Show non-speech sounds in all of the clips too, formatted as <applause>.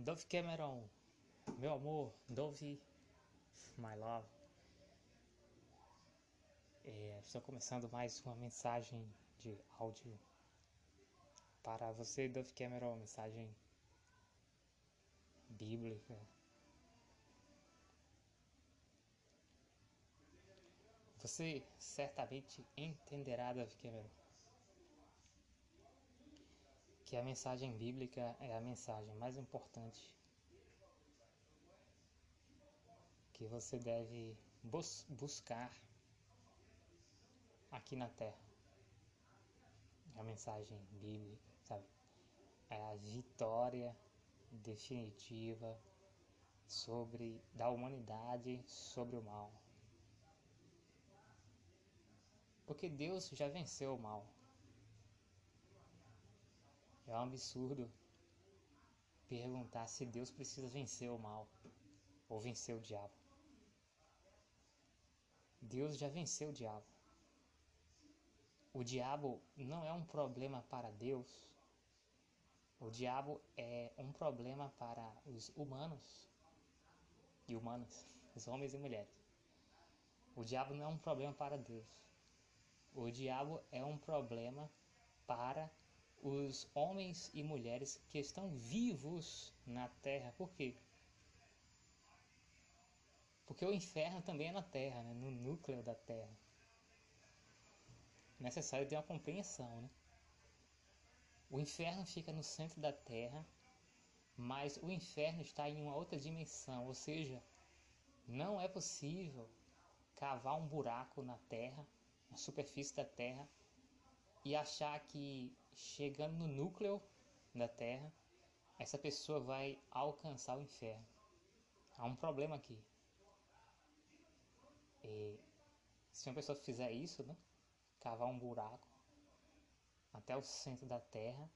Dove Cameron, meu amor, Dove, my love. É, estou começando mais uma mensagem de áudio para você, Dove Cameron, mensagem bíblica. Você certamente entenderá, Dove Cameron, que a mensagem bíblica é a mensagem mais importante que você deve bus buscar aqui na Terra. A mensagem bíblica, sabe? É a vitória definitiva sobre da humanidade sobre o mal. Porque Deus já venceu o mal. É um absurdo perguntar se Deus precisa vencer o mal ou vencer o diabo. Deus já venceu o diabo. O diabo não é um problema para Deus. O diabo é um problema para os humanos e humanas, os homens e mulheres. O diabo não é um problema para Deus. O diabo é um problema para os homens e mulheres que estão vivos na terra. Por quê? Porque o inferno também é na terra, né? no núcleo da terra. É necessário ter uma compreensão. Né? O inferno fica no centro da terra, mas o inferno está em uma outra dimensão, ou seja, não é possível cavar um buraco na terra, na superfície da terra, e achar que chegando no núcleo da Terra, essa pessoa vai alcançar o inferno. Há um problema aqui. E se uma pessoa fizer isso, né, cavar um buraco até o centro da Terra,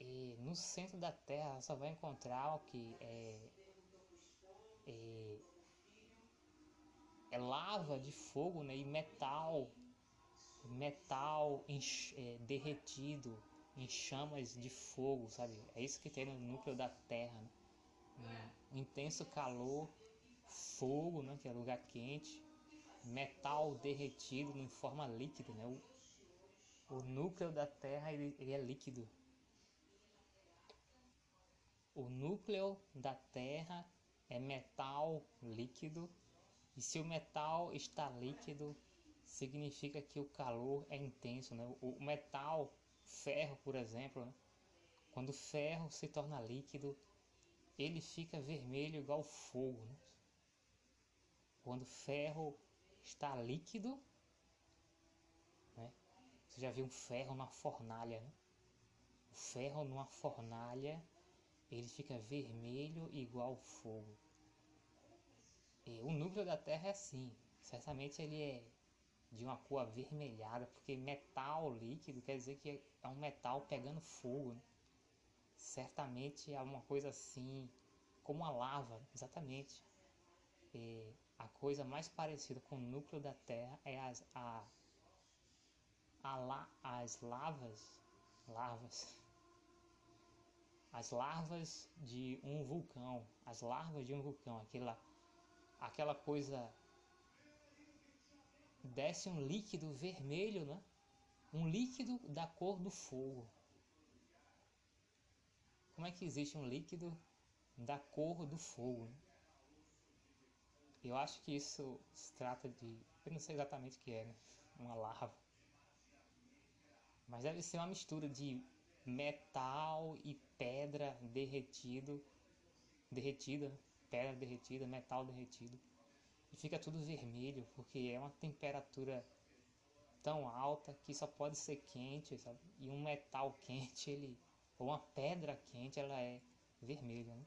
e no centro da Terra só vai encontrar o que é, é, é lava de fogo né, e metal metal em, é, derretido em chamas de fogo, sabe? É isso que tem no núcleo da Terra. Né? Um intenso calor, fogo, né? que é lugar quente, metal derretido em forma líquida. Né? O, o núcleo da Terra ele, ele é líquido. O núcleo da Terra é metal líquido e se o metal está líquido, significa que o calor é intenso. Né? O metal, ferro, por exemplo, né? quando o ferro se torna líquido, ele fica vermelho igual fogo. Né? Quando o ferro está líquido, né? você já viu um ferro numa fornalha, né? o ferro numa fornalha ele fica vermelho igual fogo. E o núcleo da Terra é assim, certamente ele é de uma cor avermelhada, porque metal líquido quer dizer que é um metal pegando fogo. Né? Certamente é uma coisa assim, como a lava, exatamente. E a coisa mais parecida com o núcleo da Terra é as, a, a la, as lavas, larvas, as larvas de um vulcão, as larvas de um vulcão, aquela, aquela coisa desce um líquido vermelho, né? um líquido da cor do fogo. Como é que existe um líquido da cor do fogo? Eu acho que isso se trata de. Eu não sei exatamente o que é, né? Uma lava. Mas deve ser uma mistura de metal e pedra derretido. Derretida, pedra derretida, metal derretido e fica tudo vermelho, porque é uma temperatura tão alta que só pode ser quente, sabe? E um metal <laughs> quente, ele ou uma pedra quente, ela é vermelha, né?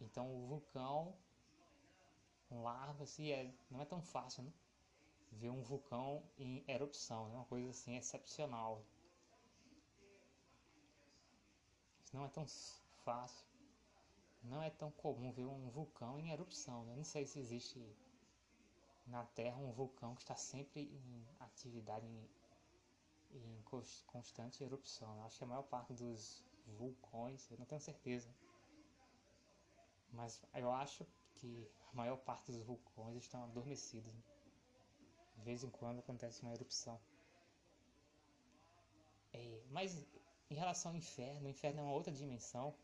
Então o vulcão lava assim, é, não é tão fácil, né? Ver um vulcão em erupção, é uma coisa assim excepcional. Não é tão fácil não é tão comum ver um vulcão em erupção. Né? Não sei se existe na Terra um vulcão que está sempre em atividade, em, em constante erupção. Eu acho que a maior parte dos vulcões, eu não tenho certeza. Mas eu acho que a maior parte dos vulcões estão adormecidos. Né? De vez em quando acontece uma erupção. É, mas em relação ao inferno, o inferno é uma outra dimensão.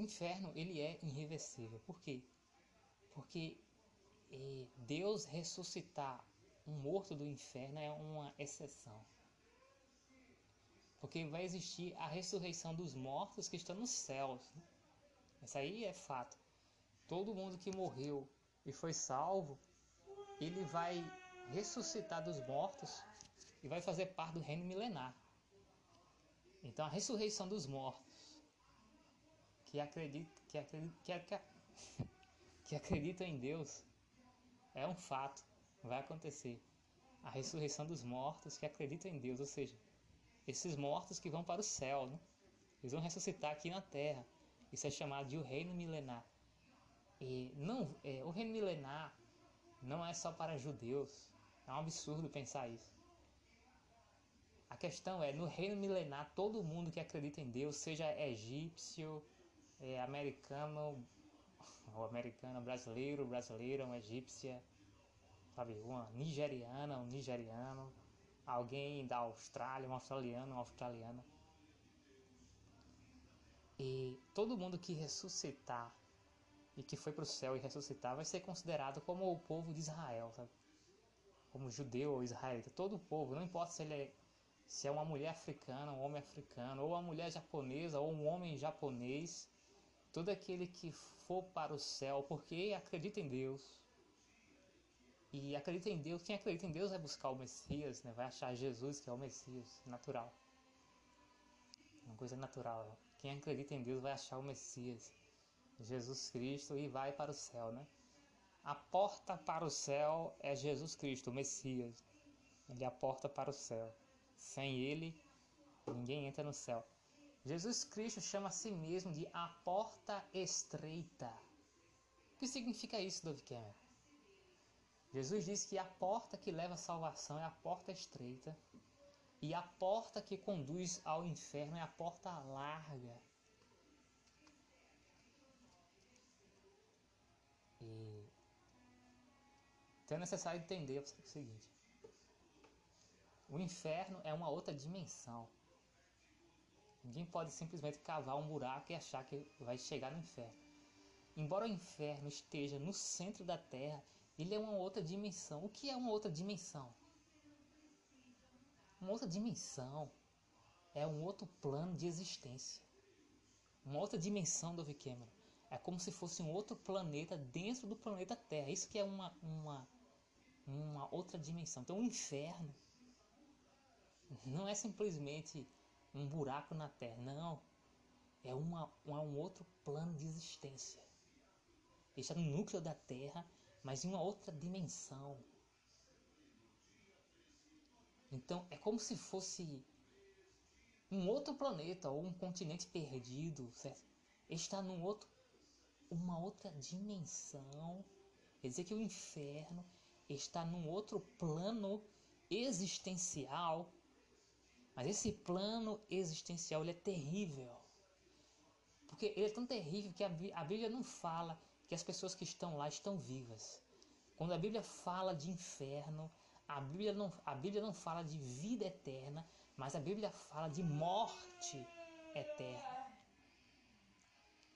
Inferno ele é irreversível. Por quê? Porque é, Deus ressuscitar um morto do inferno é uma exceção. Porque vai existir a ressurreição dos mortos que estão nos céus. Né? Isso aí é fato. Todo mundo que morreu e foi salvo, ele vai ressuscitar dos mortos e vai fazer parte do reino milenar. Então a ressurreição dos mortos que acreditam que, acredita, que, que <laughs> acreditam em Deus é um fato, vai acontecer. A ressurreição dos mortos que acreditam em Deus, ou seja, esses mortos que vão para o céu, né? eles vão ressuscitar aqui na terra. Isso é chamado de o reino milenar. E não, é, o reino milenar não é só para judeus. É um absurdo pensar isso. A questão é, no reino milenar, todo mundo que acredita em Deus, seja egípcio, é, americano, <laughs> ou americano, brasileiro, brasileira, uma egípcia, sabe, uma nigeriana, um nigeriano, alguém da Austrália, um australiano, uma australiana. E todo mundo que ressuscitar e que foi para o céu e ressuscitar vai ser considerado como o povo de Israel, sabe? Como judeu ou israelita, todo o povo, não importa se ele é se é uma mulher africana, um homem africano, ou uma mulher japonesa, ou um homem japonês, todo aquele que for para o céu, porque acredita em Deus, e acredita em Deus, quem acredita em Deus vai buscar o Messias, né? vai achar Jesus, que é o Messias, natural. Uma coisa natural. Quem acredita em Deus vai achar o Messias, Jesus Cristo, e vai para o céu. Né? A porta para o céu é Jesus Cristo, o Messias. Ele é a porta para o céu. Sem ele, ninguém entra no céu. Jesus Cristo chama a si mesmo de a porta estreita. O que significa isso, Dove Cameron? Jesus disse que a porta que leva à salvação é a porta estreita e a porta que conduz ao inferno é a porta larga. E então é necessário entender o seguinte: o inferno é uma outra dimensão. Ninguém pode simplesmente cavar um buraco e achar que vai chegar no inferno. Embora o inferno esteja no centro da terra, ele é uma outra dimensão. O que é uma outra dimensão? Uma outra dimensão é um outro plano de existência. Uma outra dimensão do Cameron. É como se fosse um outro planeta dentro do planeta Terra. Isso que é uma, uma, uma outra dimensão. Então o inferno não é simplesmente um buraco na Terra. Não. É, uma, um outro plano de existência. Ele está no núcleo da Terra mas em uma outra dimensão. Então é como se fosse um outro planeta ou um continente perdido, certo? Está num outro, uma outra dimensão. Quer dizer que o inferno está num outro plano existencial. Mas esse plano existencial ele é terrível. Porque ele é tão terrível que a Bíblia não fala que as pessoas que estão lá estão vivas. Quando a Bíblia fala de inferno, a Bíblia não, a Bíblia não fala de vida eterna, mas a Bíblia fala de morte eterna.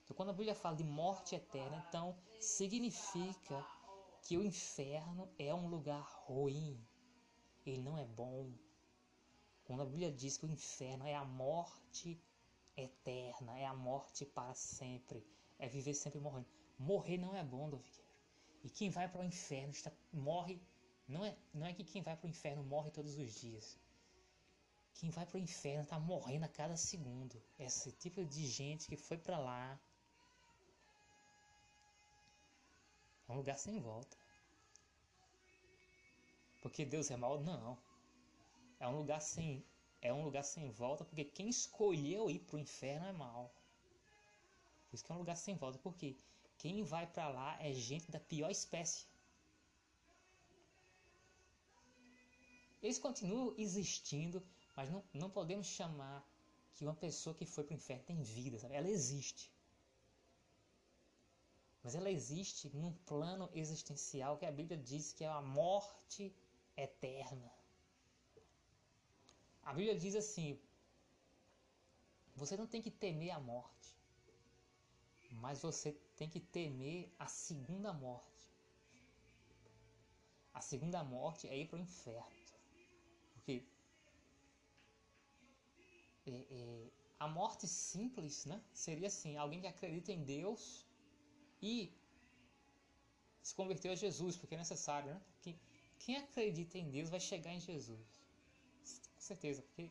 Então, quando a Bíblia fala de morte eterna, então significa que o inferno é um lugar ruim. Ele não é bom. Quando a Bíblia diz que o inferno é a morte eterna, é a morte para sempre, é viver sempre morrendo. Morrer não é bom, Doviqueiro. E quem vai para o inferno está, morre. Não é, não é que quem vai para o inferno morre todos os dias. Quem vai para o inferno está morrendo a cada segundo. Esse tipo de gente que foi para lá é um lugar sem volta. Porque Deus é mal? Não. É um lugar sem é um lugar sem volta porque quem escolheu ir para o inferno é mal. Por isso que é um lugar sem volta. Por quê? Quem vai para lá é gente da pior espécie. Eles continuam existindo, mas não, não podemos chamar que uma pessoa que foi para o inferno tem vida, sabe? Ela existe. Mas ela existe num plano existencial que a Bíblia diz que é a morte eterna. A Bíblia diz assim: você não tem que temer a morte, mas você tem que temer a segunda morte. A segunda morte é ir para o inferno. Porque é, é, a morte simples né, seria assim: alguém que acredita em Deus e se converteu a Jesus, porque é necessário. Né? Quem, quem acredita em Deus vai chegar em Jesus. Certeza, porque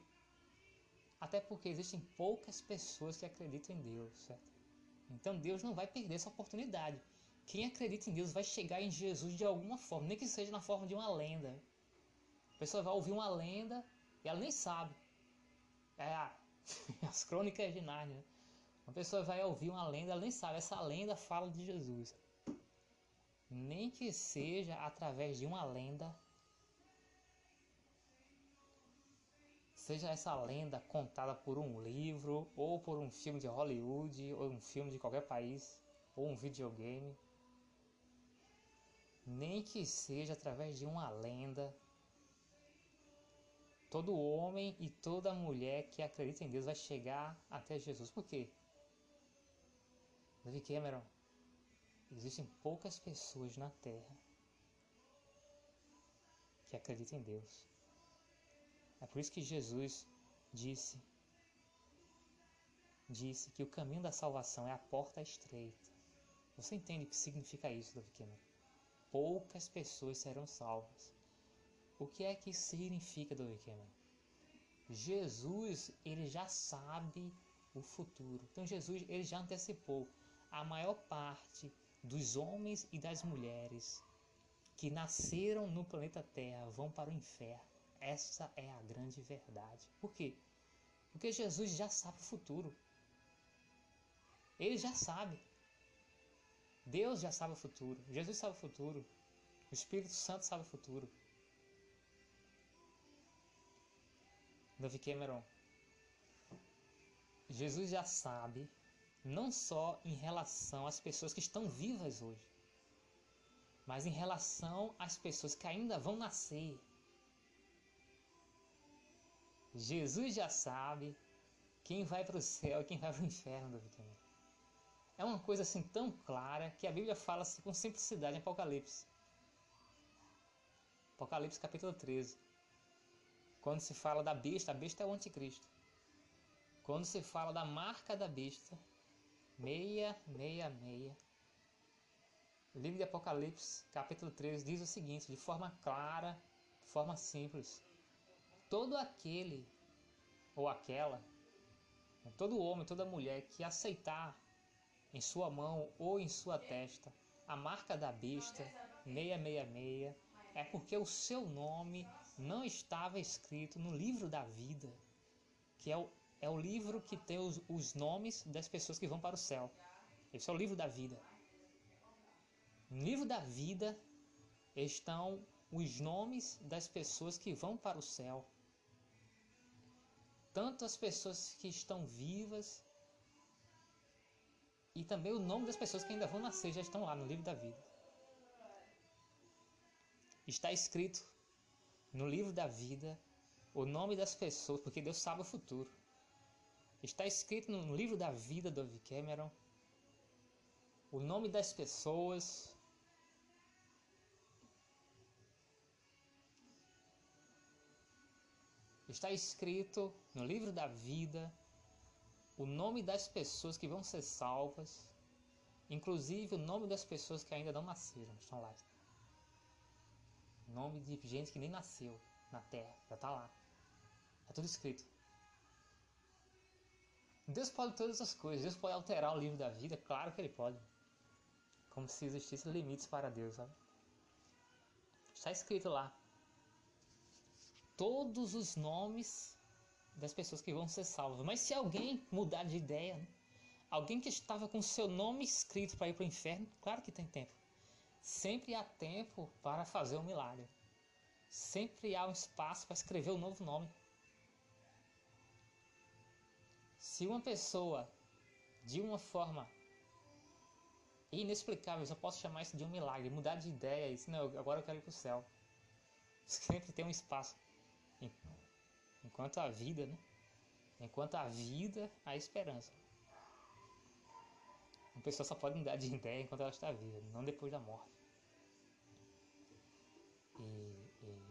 até porque existem poucas pessoas que acreditam em Deus, certo? Então Deus não vai perder essa oportunidade. Quem acredita em Deus vai chegar em Jesus de alguma forma, nem que seja na forma de uma lenda. A pessoa vai ouvir uma lenda e ela nem sabe. É a, <laughs> as crônicas de Nárnia. Uma pessoa vai ouvir uma lenda, ela nem sabe. Essa lenda fala de Jesus. Nem que seja através de uma lenda. Seja essa lenda contada por um livro, ou por um filme de Hollywood, ou um filme de qualquer país, ou um videogame. Nem que seja através de uma lenda todo homem e toda mulher que acredita em Deus vai chegar até Jesus. Por quê? David Cameron, existem poucas pessoas na Terra que acreditam em Deus. É por isso que Jesus disse disse que o caminho da salvação é a porta estreita. Você entende o que significa isso, Cameron? Poucas pessoas serão salvas. O que é que isso significa. Cameron? Jesus, ele já sabe o futuro. Então Jesus, ele já antecipou a maior parte dos homens e das mulheres que nasceram no planeta Terra vão para o inferno. Essa é a grande verdade. Por quê? Porque Jesus já sabe o futuro. Ele já sabe. Deus já sabe o futuro. Jesus sabe o futuro. O Espírito Santo sabe o futuro. David Cameron. Jesus já sabe, não só em relação às pessoas que estão vivas hoje, mas em relação às pessoas que ainda vão nascer. Jesus já sabe quem vai para o céu e quem vai para o inferno, David. É uma coisa assim tão clara que a Bíblia fala assim, com simplicidade em Apocalipse. Apocalipse capítulo 13. Quando se fala da besta, a besta é o anticristo. Quando se fala da marca da besta, meia, meia, meia. O livro de Apocalipse, capítulo 13, diz o seguinte, de forma clara, de forma simples. Todo aquele ou aquela, todo homem, toda mulher que aceitar em sua mão ou em sua testa a marca da besta, 666, é porque o seu nome não estava escrito no livro da vida, que é o, é o livro que tem os, os nomes das pessoas que vão para o céu. Esse é o livro da vida. No livro da vida estão os nomes das pessoas que vão para o céu. Tanto as pessoas que estão vivas e também o nome das pessoas que ainda vão nascer já estão lá no livro da vida. Está escrito no livro da vida o nome das pessoas, porque Deus sabe o futuro. Está escrito no livro da vida do Cameron o nome das pessoas. Está escrito no livro da vida o nome das pessoas que vão ser salvas, inclusive o nome das pessoas que ainda não nasceram, estão lá. Nome de gente que nem nasceu na terra, já está lá. Está tudo escrito. Deus pode todas as coisas. Deus pode alterar o livro da vida, claro que Ele pode. Como se existissem limites para Deus, sabe? Está escrito lá. Todos os nomes das pessoas que vão ser salvas. Mas se alguém mudar de ideia, né? alguém que estava com seu nome escrito para ir para o inferno, claro que tem tempo. Sempre há tempo para fazer um milagre. sempre há um espaço para escrever um novo nome. Se uma pessoa, de uma forma inexplicável, eu posso chamar isso de um milagre, mudar de ideia, isso não, agora eu quero ir para o céu. Sempre tem um espaço. Enquanto a vida, né? Enquanto a vida, há esperança. Uma pessoa só pode mudar de <laughs> ideia enquanto ela está viva, não depois da morte. E, e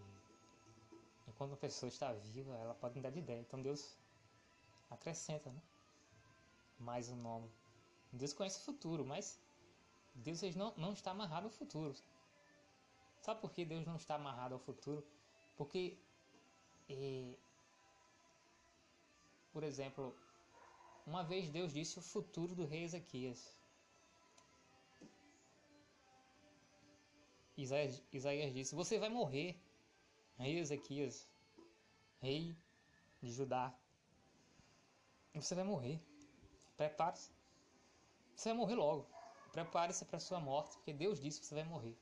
enquanto uma pessoa está viva, ela pode mudar de ideia. Então Deus acrescenta, né? Mais um nome. Deus conhece o futuro, mas Deus não, não está amarrado ao futuro. Sabe por que Deus não está amarrado ao futuro? Porque, é, por exemplo, uma vez Deus disse o futuro do rei Ezequias. Isaías, Isaías disse: Você vai morrer, rei Ezequias, rei de Judá. Você vai morrer. Prepare-se. Você vai morrer logo. Prepare-se para sua morte, porque Deus disse que você vai morrer.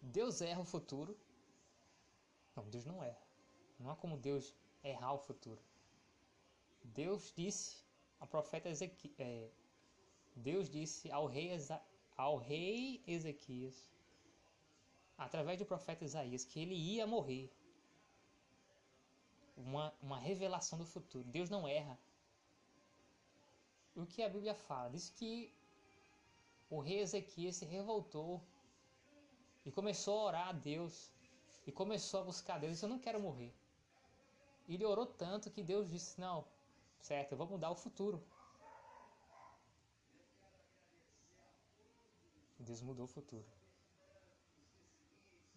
Deus erra o futuro? Não, Deus não erra. Não há como Deus errar o futuro. Deus disse ao profeta Ezequiel, é, Deus disse ao rei, ao rei Ezequias, através do profeta Isaías, que ele ia morrer. Uma, uma revelação do futuro. Deus não erra. O que a Bíblia fala? Diz que o rei Ezequias se revoltou e começou a orar a Deus e começou a buscar Deus. Disse, eu não quero morrer. E ele orou tanto que Deus disse: Não, certo, eu vou mudar o futuro. Deus mudou o futuro.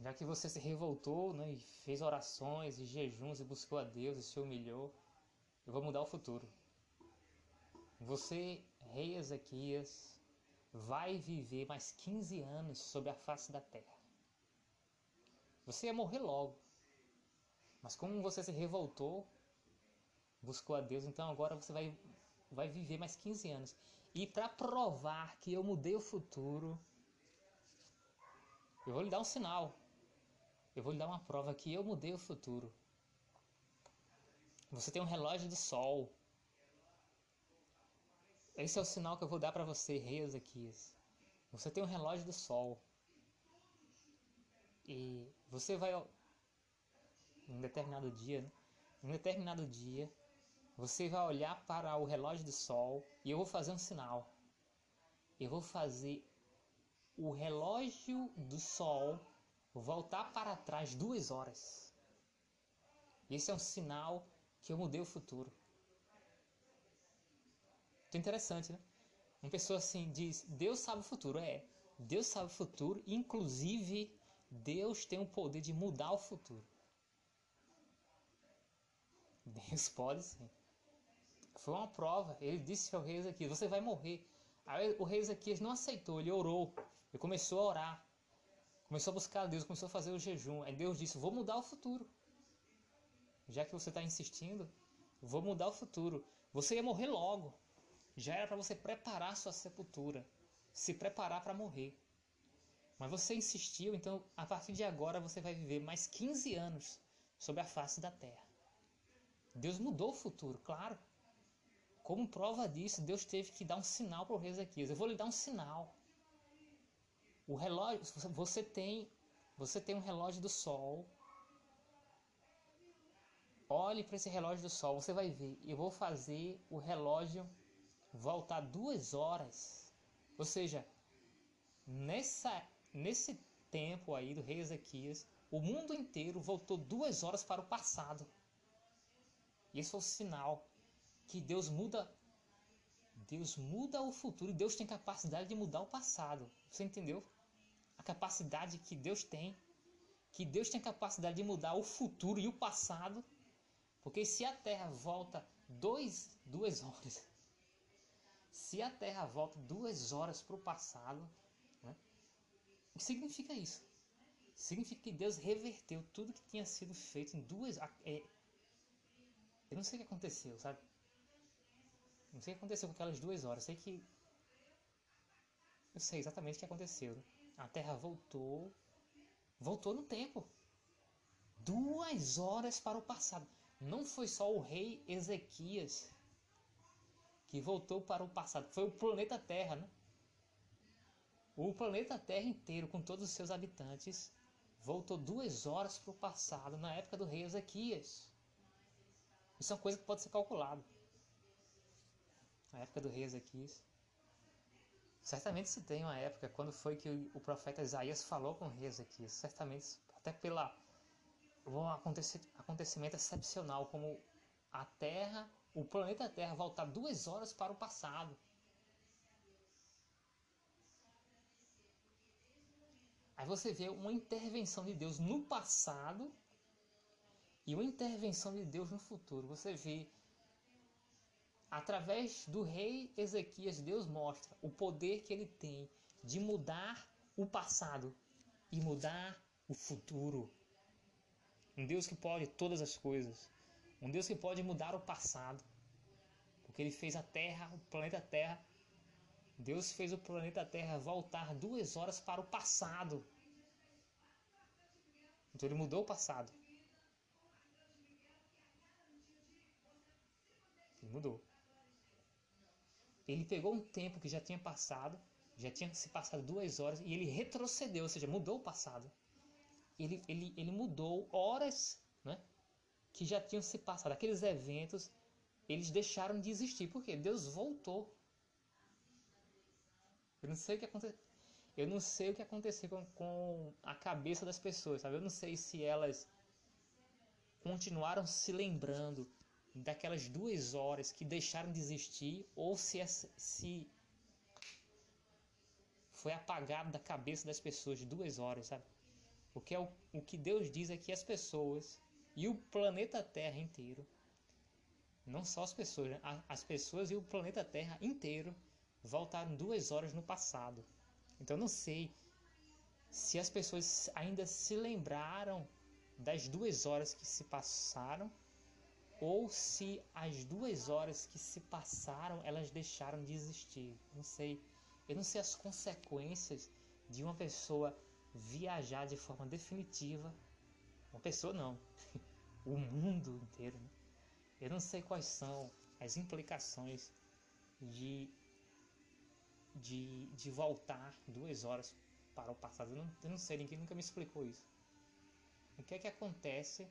Já que você se revoltou né, e fez orações e jejuns e buscou a Deus e se humilhou, eu vou mudar o futuro. Você, rei Ezequias, vai viver mais 15 anos sobre a face da terra. Você ia morrer logo. Mas como você se revoltou, buscou a Deus, então agora você vai, vai viver mais 15 anos. E para provar que eu mudei o futuro, eu vou lhe dar um sinal. Eu vou lhe dar uma prova que eu mudei o futuro. Você tem um relógio do sol. Esse é o sinal que eu vou dar para você, rei Ezequias. Você tem um relógio do sol. E você vai em um determinado dia, né? em determinado dia, você vai olhar para o relógio do sol e eu vou fazer um sinal. Eu vou fazer o relógio do sol voltar para trás duas horas. Esse é um sinal que eu mudei o futuro. Muito interessante, né? Uma pessoa assim diz: Deus sabe o futuro. É, Deus sabe o futuro, inclusive Deus tem o poder de mudar o futuro. Deus <laughs> pode sim. Foi uma prova. Ele disse ao rei Ezequias: Você vai morrer. Aí o rei Ezequias não aceitou, ele orou. Ele começou a orar. Começou a buscar a Deus, começou a fazer o jejum. Aí Deus disse: Vou mudar o futuro. Já que você está insistindo, vou mudar o futuro. Você ia morrer logo. Já era para você preparar sua sepultura. Se preparar para morrer. Mas você insistiu, então a partir de agora você vai viver mais 15 anos sobre a face da terra. Deus mudou o futuro, claro. Como prova disso, Deus teve que dar um sinal para o rei Ezequias. Eu vou lhe dar um sinal. O relógio, você tem, você tem um relógio do sol. Olhe para esse relógio do sol, você vai ver. Eu vou fazer o relógio voltar duas horas. Ou seja, nessa Nesse tempo aí do rei Ezequias, o mundo inteiro voltou duas horas para o passado. E esse foi o sinal que Deus muda. Deus muda o futuro e Deus tem capacidade de mudar o passado. Você entendeu? A capacidade que Deus tem. Que Deus tem capacidade de mudar o futuro e o passado. Porque se a Terra volta dois, duas horas. <laughs> Se a Terra volta duas horas para o passado, o que significa isso? Significa que Deus reverteu tudo que tinha sido feito em duas. É, eu não sei o que aconteceu, sabe? Não sei o que aconteceu com aquelas duas horas. Sei que. Eu sei exatamente o que aconteceu. A Terra voltou voltou no tempo. Duas horas para o passado. Não foi só o rei Ezequias que voltou para o passado, foi o planeta Terra, né? O planeta Terra inteiro, com todos os seus habitantes, voltou duas horas para o passado, na época do rei Ezequias. Isso é uma coisa que pode ser calculada. Na época do rei Ezequias. Certamente se tem uma época, quando foi que o profeta Isaías falou com o rei Ezequias. Certamente, até pela um acontecimento excepcional, como a Terra, o planeta Terra voltar duas horas para o passado. Aí você vê uma intervenção de Deus no passado e uma intervenção de Deus no futuro. Você vê através do rei Ezequias, Deus mostra o poder que ele tem de mudar o passado e mudar o futuro. Um Deus que pode todas as coisas. Um Deus que pode mudar o passado. Porque ele fez a Terra, o planeta Terra, Deus fez o planeta Terra voltar duas horas para o passado. Então ele mudou o passado. Ele mudou. Ele pegou um tempo que já tinha passado, já tinha se passado duas horas, e ele retrocedeu, ou seja, mudou o passado. Ele, ele, ele mudou horas né, que já tinham se passado. Aqueles eventos, eles deixaram de existir. porque Deus voltou eu não sei o que aconteceu. Eu não sei o que aconteceu com, com a cabeça das pessoas, sabe? Eu não sei se elas continuaram se lembrando daquelas duas horas que deixaram de existir ou se, se foi apagado da cabeça das pessoas de duas horas, sabe? Porque é o, o que Deus diz é que as pessoas e o planeta Terra inteiro, não só as pessoas, né? as pessoas e o planeta Terra inteiro voltaram duas horas no passado. Então não sei se as pessoas ainda se lembraram das duas horas que se passaram ou se as duas horas que se passaram elas deixaram de existir. Não sei. Eu não sei as consequências de uma pessoa viajar de forma definitiva. Uma pessoa não. <laughs> o mundo inteiro. Né? Eu não sei quais são as implicações de de, de voltar duas horas para o passado. Eu não, eu não sei, ninguém nunca me explicou isso. O que é que acontece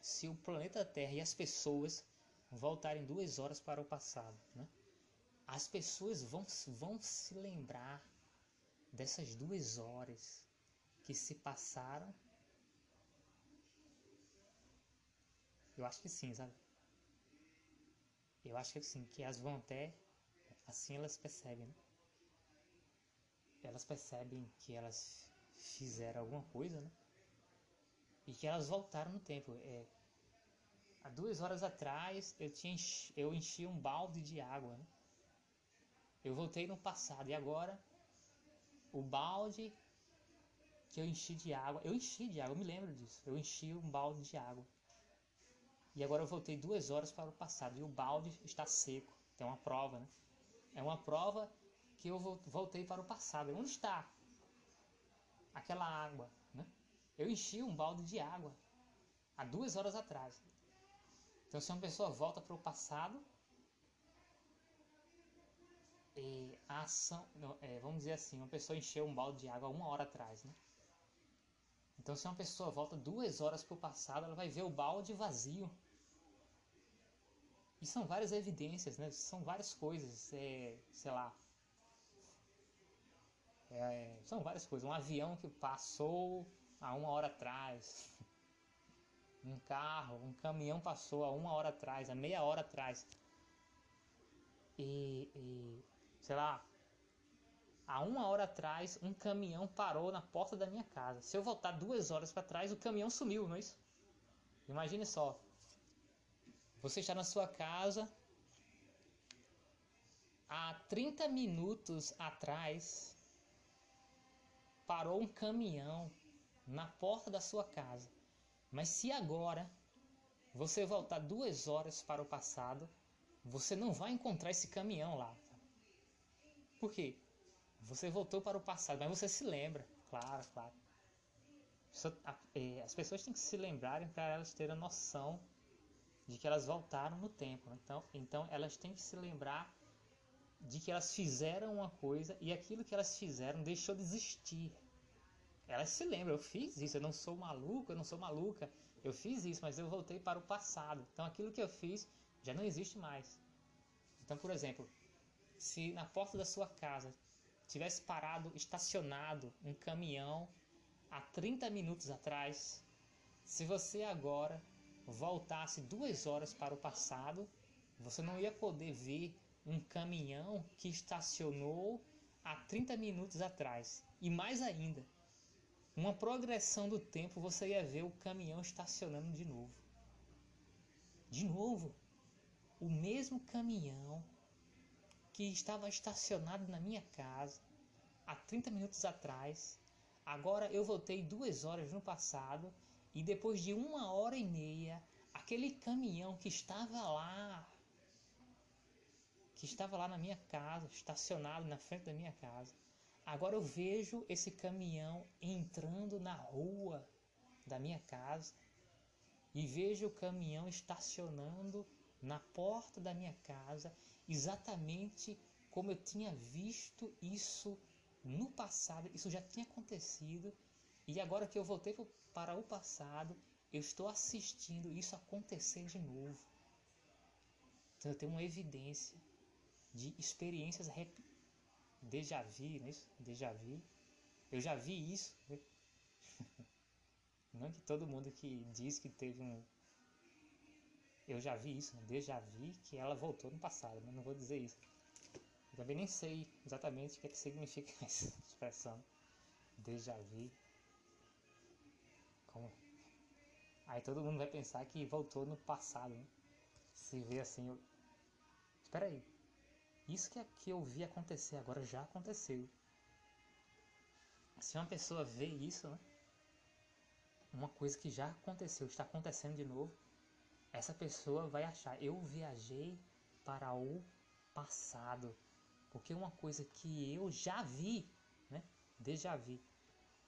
se o planeta Terra e as pessoas voltarem duas horas para o passado? Né? As pessoas vão, vão se lembrar dessas duas horas que se passaram. Eu acho que sim, sabe? Eu acho que sim, que elas vão até Assim elas percebem, né? Elas percebem que elas fizeram alguma coisa, né? E que elas voltaram no tempo. É, há duas horas atrás eu, tinha, eu enchi um balde de água. Né? Eu voltei no passado e agora o balde que eu enchi de água, eu enchi de água, eu me lembro disso. Eu enchi um balde de água. E agora eu voltei duas horas para o passado e o balde está seco. Tem uma prova, né? É uma prova que eu voltei para o passado. Onde está aquela água? Né? Eu enchi um balde de água há duas horas atrás. Então, se uma pessoa volta para o passado, a ação, é, vamos dizer assim, uma pessoa encheu um balde de água uma hora atrás, né? Então, se uma pessoa volta duas horas para o passado, ela vai ver o balde vazio. E são várias evidências, né? São várias coisas, é, sei lá. É, são várias coisas. Um avião que passou há uma hora atrás. <laughs> Um carro, um caminhão passou há uma hora atrás, há meia hora atrás. E, e sei lá, há uma hora atrás um caminhão parou na porta da minha casa. Se eu voltar duas horas para trás, o caminhão sumiu, não é isso? Imagine só, você está na sua casa há 30 minutos atrás parou um caminhão na porta da sua casa. Mas se agora você voltar duas horas para o passado, você não vai encontrar esse caminhão lá. Por quê? Você voltou para o passado, mas você se lembra, claro, claro. É, as pessoas têm que se lembrarem para elas terem a noção de que elas voltaram no tempo. Então, então elas têm que se lembrar de que elas fizeram uma coisa e aquilo que elas fizeram deixou de existir. Elas se lembram, eu fiz isso, eu não sou maluco, eu não sou maluca, eu fiz isso, mas eu voltei para o passado. Então aquilo que eu fiz já não existe mais. Então, por exemplo, se na porta da sua casa tivesse parado, estacionado um caminhão há 30 minutos atrás, se você agora voltasse duas horas para o passado, você não ia poder ver um caminhão que estacionou há 30 minutos atrás. E mais ainda, uma progressão do tempo você ia ver o caminhão estacionando de novo. De novo, o mesmo caminhão que estava estacionado na minha casa há 30 minutos atrás. Agora eu voltei duas horas no passado e depois de uma hora e meia, aquele caminhão que estava lá, que estava lá na minha casa, estacionado na frente da minha casa, agora eu vejo esse caminhão entrando na rua da minha casa e vejo o caminhão estacionando na porta da minha casa exatamente como eu tinha visto isso no passado, isso já tinha acontecido, e agora que eu voltei para o passado, eu estou assistindo isso acontecer de novo. Então eu tenho uma evidência de experiências rep... déjà vu, não é isso? Déjà vu. Eu já vi isso. Né? <laughs> Não que todo mundo que diz que teve um, eu já vi isso, né? já vi que ela voltou no passado, mas não vou dizer isso. Eu também nem sei exatamente o que, é que significa <laughs> essa expressão. Déjà vu. Como? Aí todo mundo vai pensar que voltou no passado, né? Se vê assim, eu... Espera aí. Isso que, é que eu vi acontecer agora já aconteceu. Se uma pessoa vê isso, né? Uma coisa que já aconteceu, está acontecendo de novo, essa pessoa vai achar, eu viajei para o passado. Porque uma coisa que eu já vi, né? Déjà vi.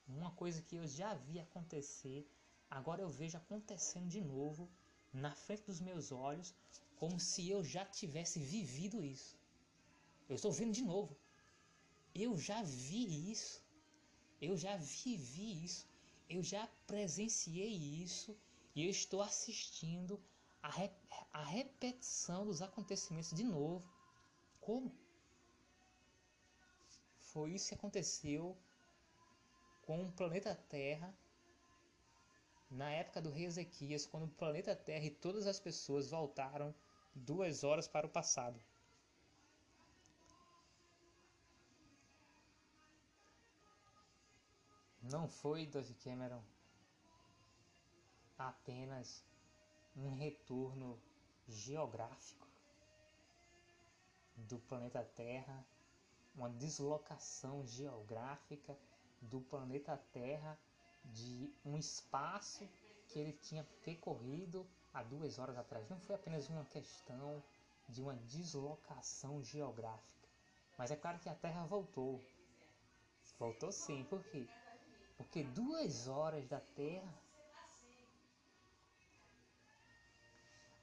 Uma coisa que eu já vi acontecer, agora eu vejo acontecendo de novo na frente dos meus olhos, como se eu já tivesse vivido isso. Eu estou vendo de novo. Eu já vi isso. Eu já vivi isso. Eu já presenciei isso e eu estou assistindo a, re, a repetição dos acontecimentos de novo. Como? Foi isso que aconteceu com o planeta Terra na época do rei Ezequias, quando o planeta Terra e todas as pessoas voltaram duas horas para o passado. Não foi, Dove Cameron, apenas um retorno geográfico do planeta Terra, uma deslocação geográfica do planeta Terra de um espaço que ele tinha percorrido há duas horas atrás. Não foi apenas uma questão de uma deslocação geográfica. Mas é claro que a Terra voltou. Voltou sim, por quê? Porque duas horas da Terra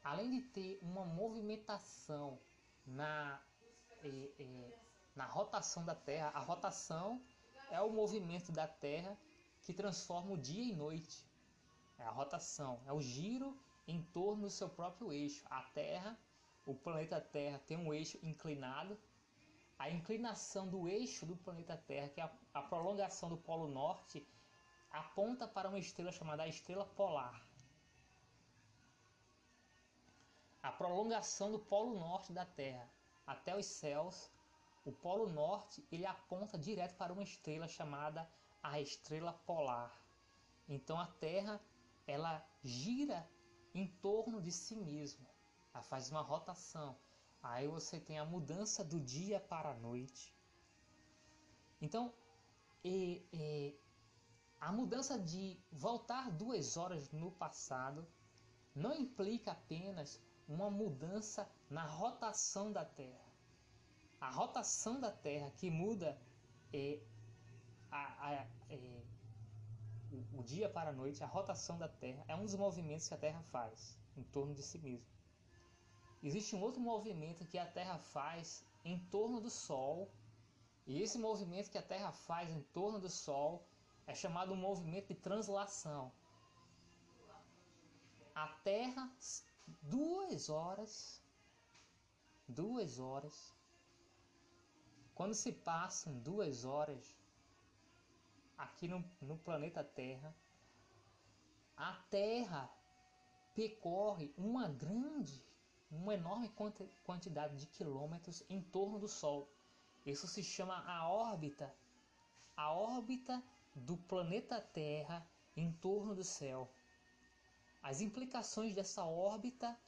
além de ter uma movimentação na, é, é, na rotação da Terra, a rotação é o movimento da Terra que transforma o dia em noite. É a rotação, é o giro em torno do seu próprio eixo. A Terra, o planeta Terra tem um eixo inclinado. A inclinação do eixo do planeta Terra, que é a, a prolongação do Polo Norte, aponta para uma estrela chamada estrela polar. a prolongação do polo norte da Terra até os céus, o polo norte ele aponta direto para uma estrela chamada a estrela polar. Então a Terra ela gira em torno de si mesma, ela faz uma rotação. Aí você tem a mudança do dia para a noite. Então, e, e, a mudança de voltar duas horas no passado não implica apenas uma mudança na rotação da Terra. A rotação da Terra que muda é, a, a, é, o, o dia para a noite, a rotação da Terra, é um dos movimentos que a Terra faz em torno de si mesma. Existe um outro movimento que a Terra faz em torno do Sol, e esse movimento que a Terra faz em torno do Sol é chamado movimento de translação. A Terra, duas horas, duas horas, quando se passam duas horas aqui no, no planeta Terra, a Terra percorre uma grande, uma enorme quantidade de quilômetros em torno do Sol. Isso se chama a órbita, a órbita do planeta Terra em torno do céu. As implicações dessa órbita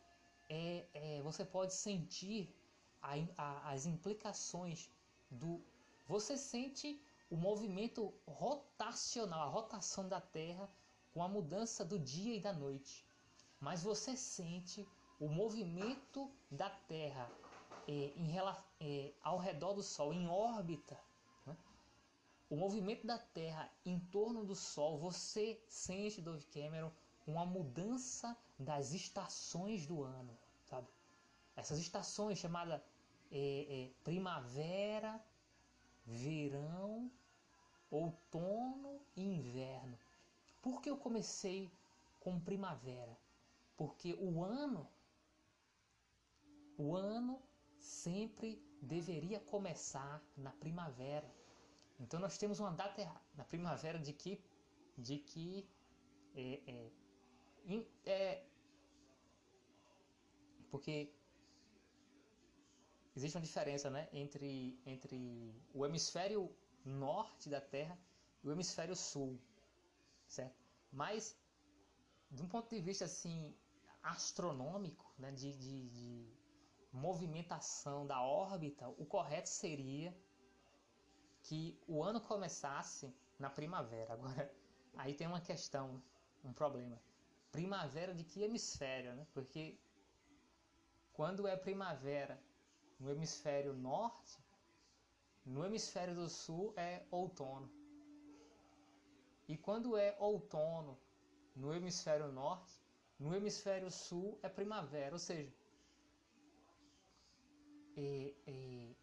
é, é você pode sentir a, a, as implicações do. Você sente o movimento rotacional, a rotação da Terra com a mudança do dia e da noite. Mas você sente o movimento da Terra é, em, é, ao redor do Sol, em órbita. Né? O movimento da Terra em torno do Sol, você sente, Dove Cameron, uma mudança das estações do ano. Sabe? Essas estações chamadas é, é primavera, verão outono e inverno. Por que eu comecei com primavera? Porque o ano, o ano sempre deveria começar na primavera. Então nós temos uma data errada na primavera de que, de que é, é, é porque existe uma diferença né, entre, entre o hemisfério norte da Terra e o hemisfério sul, certo? Mas, de um ponto de vista assim astronômico, né, de, de, de movimentação da órbita, o correto seria que o ano começasse na primavera. Agora, aí tem uma questão, um problema. Primavera de que hemisfério, né? Porque quando é primavera no hemisfério norte, no hemisfério do sul é outono. E quando é outono no hemisfério norte, no hemisfério sul é primavera. Ou seja, e, e,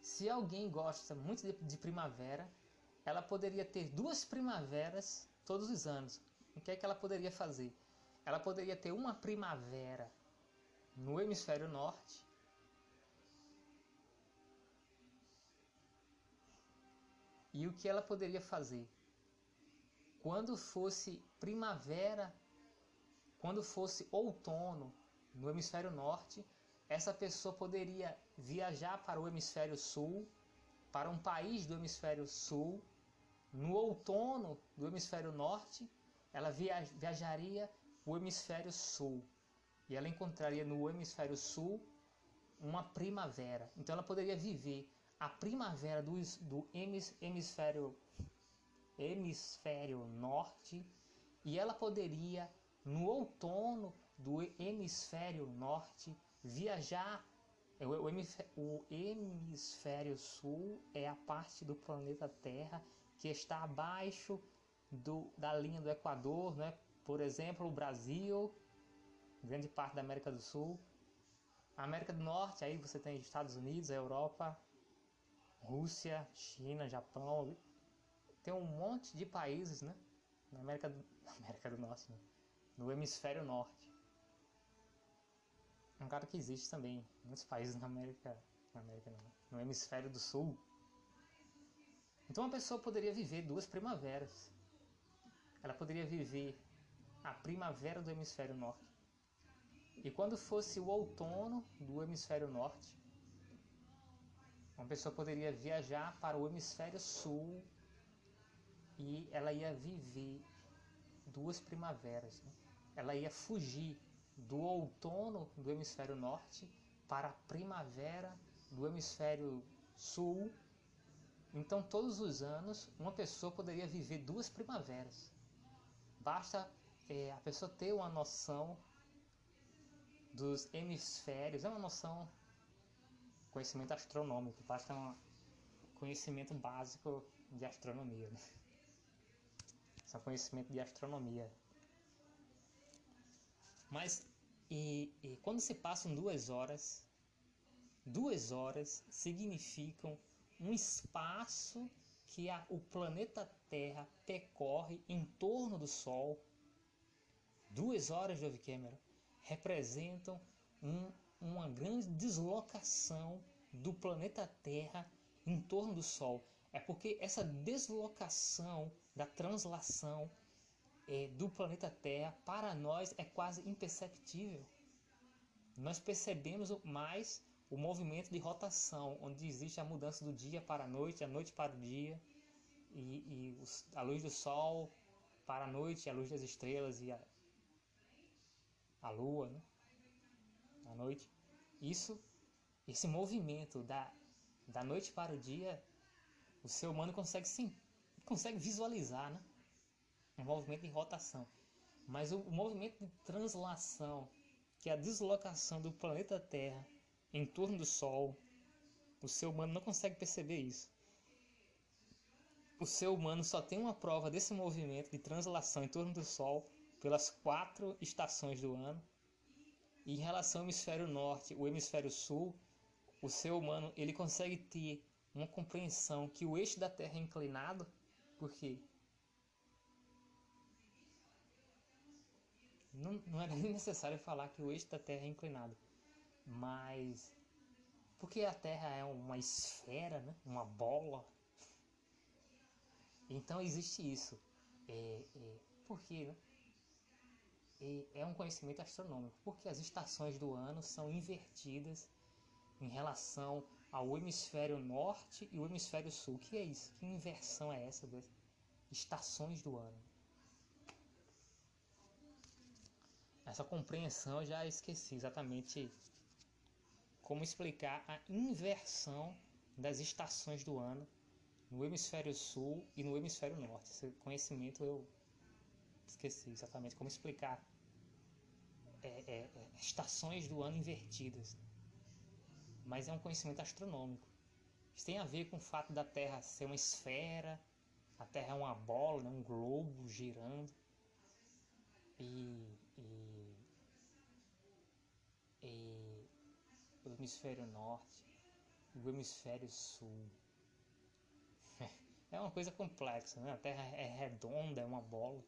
se alguém gosta muito de, de, primavera, ela poderia ter duas primaveras todos os anos. O que é que ela poderia fazer? Ela poderia ter uma primavera no hemisfério norte e o que ela poderia fazer. Quando fosse primavera, quando fosse outono no hemisfério norte, essa pessoa poderia viajar para o hemisfério sul, para um país do hemisfério sul. No outono do hemisfério norte, ela viajaria o hemisfério sul e ela encontraria no hemisfério sul uma primavera. Então ela poderia viver a primavera do, do hemisfério, hemisfério norte e ela poderia, no outono do hemisfério norte, viajar. O hemisfério, sul é a parte do planeta Terra que está abaixo do, da linha do Equador, né? por exemplo, o Brasil, grande parte da América do Sul. América do Norte, aí você tem Estados Unidos, a Europa, Rússia, China, Japão, tem um monte de países, né? Na América do, <laughs> América do Norte, né? no hemisfério norte. Um cara que existe também, muitos países na América, na América não, no hemisfério do sul. Então uma pessoa poderia viver duas primaveras. Ela poderia viver a primavera do hemisfério norte. E quando fosse o outono do hemisfério norte, uma pessoa poderia viajar para o hemisfério sul e ela ia viver duas primaveras. Né? Ela ia fugir do outono do hemisfério norte para a primavera do hemisfério sul. Então, todos os anos, uma pessoa poderia viver duas primaveras. Basta é, a pessoa ter uma noção dos hemisférios, é uma noção conhecimento astronômico, basta um conhecimento básico de astronomia. Né? São conhecimento de astronomia. Mas e, e quando se passam duas horas, duas horas significam um espaço que a, o planeta Terra percorre em torno do Sol. Duas horas, Jove Cameron, representam um, uma grande deslocação do planeta Terra em torno do Sol. É porque essa deslocação da translação é, do planeta Terra para nós é quase imperceptível. Nós percebemos mais o movimento de rotação, onde existe a mudança do dia para a noite, a noite para o dia, e, e a luz do sol para a noite, a luz das estrelas e a, a lua, né? À noite. Isso, esse movimento da, da noite para o dia, o ser humano consegue sim, consegue visualizar, né? Um movimento de rotação. Mas o, o movimento de translação, que é a deslocação do planeta Terra em torno do Sol, o ser humano não consegue perceber isso. O ser humano só tem uma prova desse movimento de translação em torno do Sol pelas quatro estações do ano e em relação ao hemisfério norte, o hemisfério sul, o ser humano ele consegue ter uma compreensão que o eixo da Terra é inclinado, porque não, não era <laughs> nem necessário falar que o eixo da Terra é inclinado, mas porque a Terra é uma esfera, né? uma bola, então existe isso. É, é, por quê, né? É um conhecimento astronômico, porque as estações do ano são invertidas em relação ao hemisfério norte e o hemisfério sul. O que é isso? Que inversão é essa das estações do ano? Essa compreensão eu já esqueci exatamente como explicar a inversão das estações do ano no hemisfério sul e no hemisfério norte. Esse conhecimento eu esqueci exatamente como explicar é, é, é, estações do ano invertidas. Mas é um conhecimento astronômico. Isso tem a ver com o fato da Terra ser uma esfera, a Terra é uma bola, né, um globo girando. E, e, e o hemisfério norte, o hemisfério sul. <laughs> É uma coisa complexa, né? A Terra é redonda, é uma bola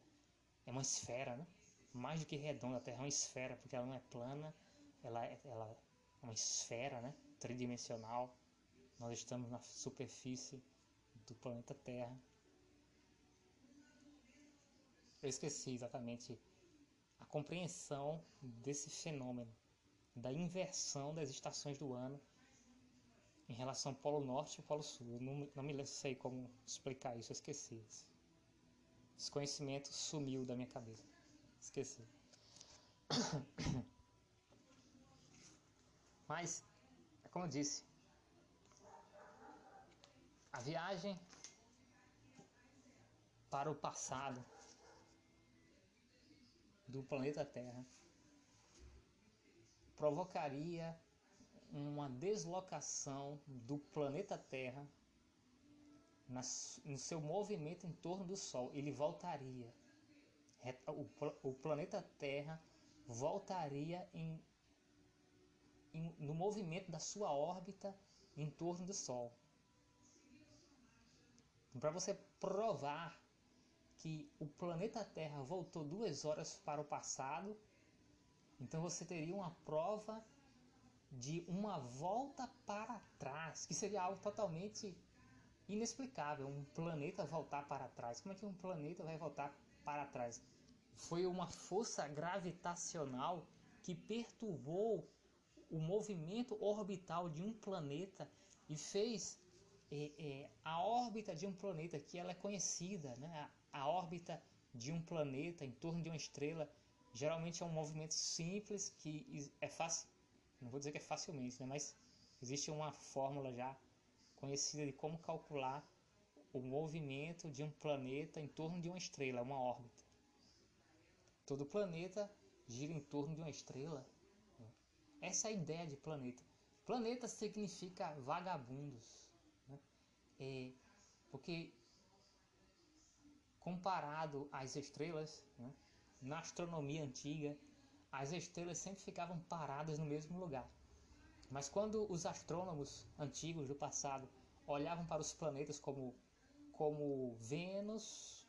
é uma esfera, né? Mais do que redonda, a Terra é uma esfera, porque ela não é plana, ela é, ela é uma esfera, né? Tridimensional. Nós estamos na superfície do planeta Terra. Eu esqueci exatamente a compreensão desse fenômeno, da inversão das estações do ano em relação ao Polo Norte e ao Polo Sul. Eu não, não me sei como explicar isso, eu esqueci. Esse conhecimento sumiu da minha cabeça. Esqueci. <coughs> Mas, como eu disse, a viagem para o passado do planeta Terra provocaria uma deslocação do planeta Terra no seu movimento em torno do Sol, ele voltaria. O, planeta Terra voltaria em, em, no movimento da sua órbita em torno do Sol. Para você provar que o planeta Terra voltou duas horas para o passado, então você teria uma prova de uma volta para trás, que seria algo totalmente inexplicável um planeta voltar para trás. Como é que um planeta vai voltar para trás? Foi uma força gravitacional que perturbou o movimento orbital de um planeta e fez é, é, a órbita de um planeta que ela é conhecida, né? A, a órbita de um planeta em torno de uma estrela geralmente é um movimento simples que é fácil, não vou dizer que é facilmente, né? mas existe uma fórmula já conhecida de como calcular o movimento de um planeta em torno de uma estrela, uma órbita. Todo planeta gira em torno de uma estrela. Essa é a ideia de planeta. Planeta significa vagabundos, né? é, porque comparado às estrelas, né? na astronomia antiga, as estrelas sempre ficavam paradas no mesmo lugar. Mas quando os astrônomos antigos do passado olhavam para os planetas como, como Vênus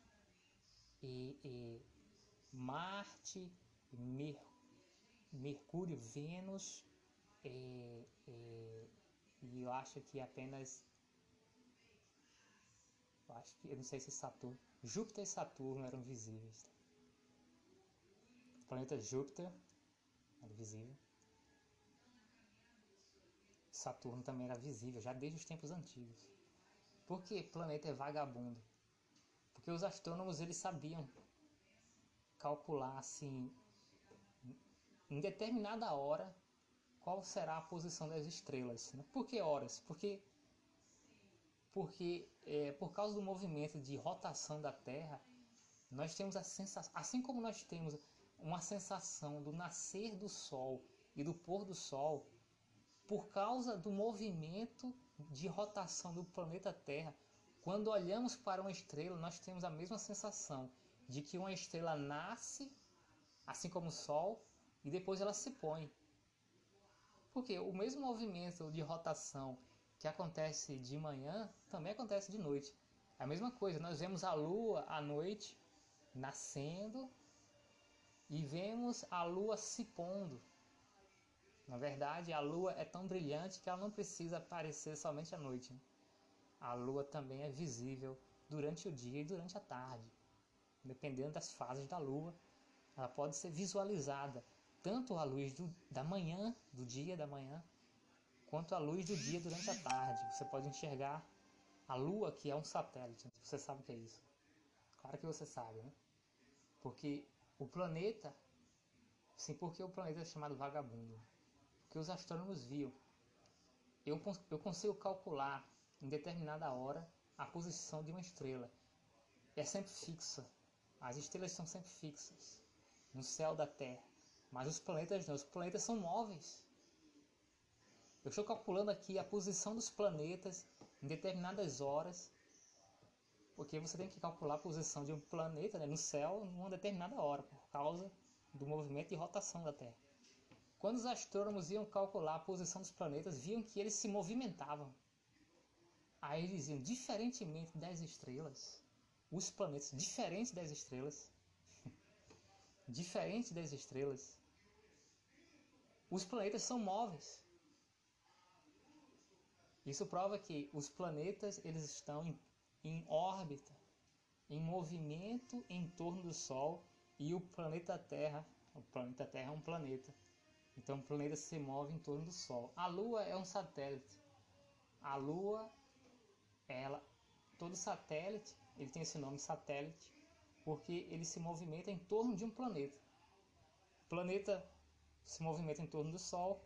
e, e Marte, Mer, Mercúrio, Vênus e, e, e eu acho que apenas eu acho que eu não sei se Saturno, Júpiter e Saturno eram visíveis. O planeta Júpiter era visível. Saturno também era visível, já desde os tempos antigos. Por que planeta é vagabundo? Porque os astrônomos eles sabiam calcular assim em determinada hora qual será a posição das estrelas. Né? Por que horas? Porque porque é, por causa do movimento de rotação da Terra, nós temos a sensação, assim como nós temos uma sensação do nascer do Sol e do pôr do Sol, por causa do movimento de rotação do planeta Terra, quando olhamos para uma estrela, nós temos a mesma sensação de que uma estrela nasce, assim como o Sol, e depois ela se põe. Porque o mesmo movimento de rotação que acontece de manhã também acontece de noite. É a mesma coisa, nós vemos a lua à noite nascendo e vemos a lua se pondo. Na verdade, a lua é tão brilhante que ela não precisa aparecer somente à noite. A lua também é visível durante o dia e durante a tarde. Dependendo das fases da lua, ela pode ser visualizada tanto à luz do, da manhã, do dia da manhã, quanto à luz do dia durante a tarde. Você pode enxergar a lua, que é um satélite. Você sabe o que é isso? Claro que você sabe, né? Porque o planeta, sim, porque o planeta é chamado vagabundo? Que os astrônomos viam. Eu, eu consigo calcular em determinada hora a posição de uma estrela. É sempre fixa. As estrelas são sempre fixas no céu da Terra. Mas os planetas não. Os planetas são móveis. Eu estou calculando aqui a posição dos planetas em determinadas horas. Porque você tem que calcular a posição de um planeta né, no céu em uma determinada hora, por causa do movimento de rotação da Terra. Quando os astrônomos iam calcular a posição dos planetas, viam que eles se movimentavam. Aí eles diziam, diferentemente das estrelas, os planetas, diferentes das estrelas, <laughs> diferente das estrelas, os planetas são móveis. Isso prova que os planetas eles estão em, em órbita, em movimento em torno do Sol e o planeta Terra, o planeta Terra é um planeta, então o planeta se move em torno do Sol. A Lua é um satélite. A Lua, ela, todo satélite, ele tem esse nome satélite, porque ele se movimenta em torno de um planeta. O planeta se movimenta em torno do Sol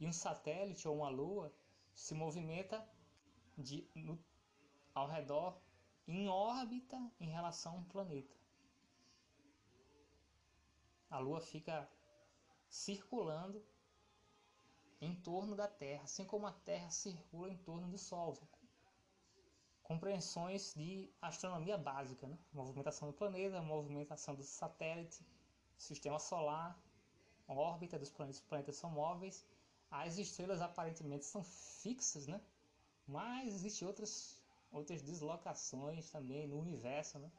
e um satélite ou uma Lua se movimenta de, no, ao redor em órbita em relação a um planeta. A Lua fica circulando em torno da Terra, assim como a Terra circula em torno do Sol. Compreensões de astronomia básica, né? movimentação do planeta, movimentação do satélite, sistema solar, órbita dos planetas. Os planetas são móveis, as estrelas aparentemente são fixas, né? mas existem outras, outras deslocações também no universo. Né?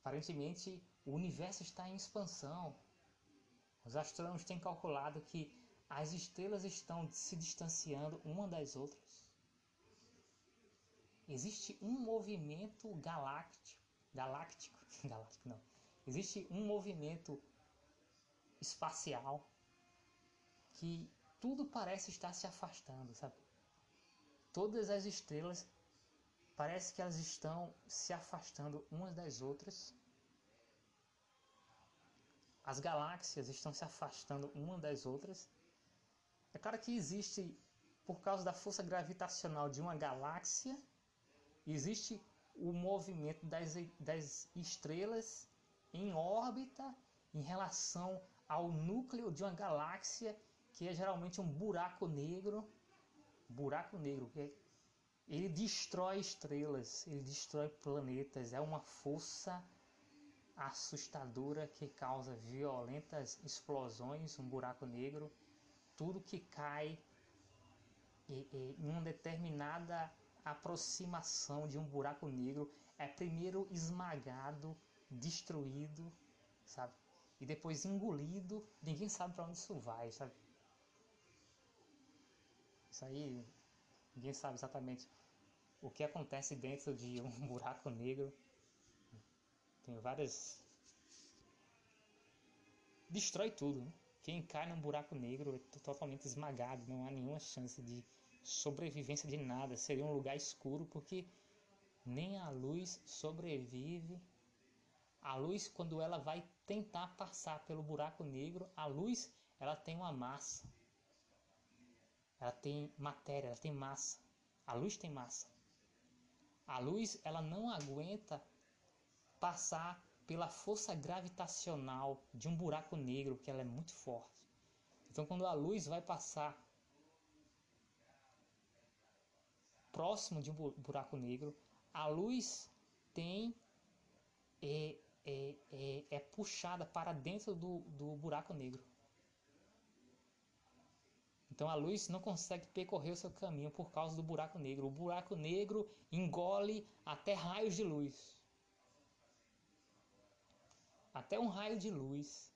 Aparentemente, o universo está em expansão, os astrônomos têm calculado que as estrelas estão se distanciando uma das outras. Existe um movimento galáctico, galáctico, <laughs> galáctico não. Existe um movimento espacial que tudo parece estar se afastando, sabe? Todas as estrelas parece que elas estão se afastando umas das outras as galáxias estão se afastando uma das outras. É claro que existe, por causa da força gravitacional de uma galáxia, existe o movimento das, das estrelas em órbita em relação ao núcleo de uma galáxia, que é geralmente um buraco negro. Buraco negro, que é Ele destrói estrelas, ele destrói planetas, é uma força assustadora que causa violentas explosões, um buraco negro, tudo que cai em uma determinada aproximação de um buraco negro é primeiro esmagado, destruído, sabe? E depois engolido, ninguém sabe para onde isso vai, sabe? Isso aí, ninguém sabe exatamente o que acontece dentro de um <laughs> buraco negro. Tem várias. Destrói tudo. Né? Quem cai num buraco negro é totalmente esmagado, não há nenhuma chance de sobrevivência de nada. Seria um lugar escuro porque nem a luz sobrevive. A luz, quando ela vai tentar passar pelo buraco negro, a luz ela tem uma massa. Ela tem matéria, ela tem massa. A luz tem massa. A luz ela não aguenta passar pela força gravitacional de um buraco negro, que ela é muito forte. Então, quando a luz vai passar próximo de um buraco negro, a luz tem é, é, é, é puxada para dentro do, do buraco negro. Então a luz não consegue percorrer o seu caminho por causa do buraco negro. O buraco negro engole até raios de luz. Até um raio de luz,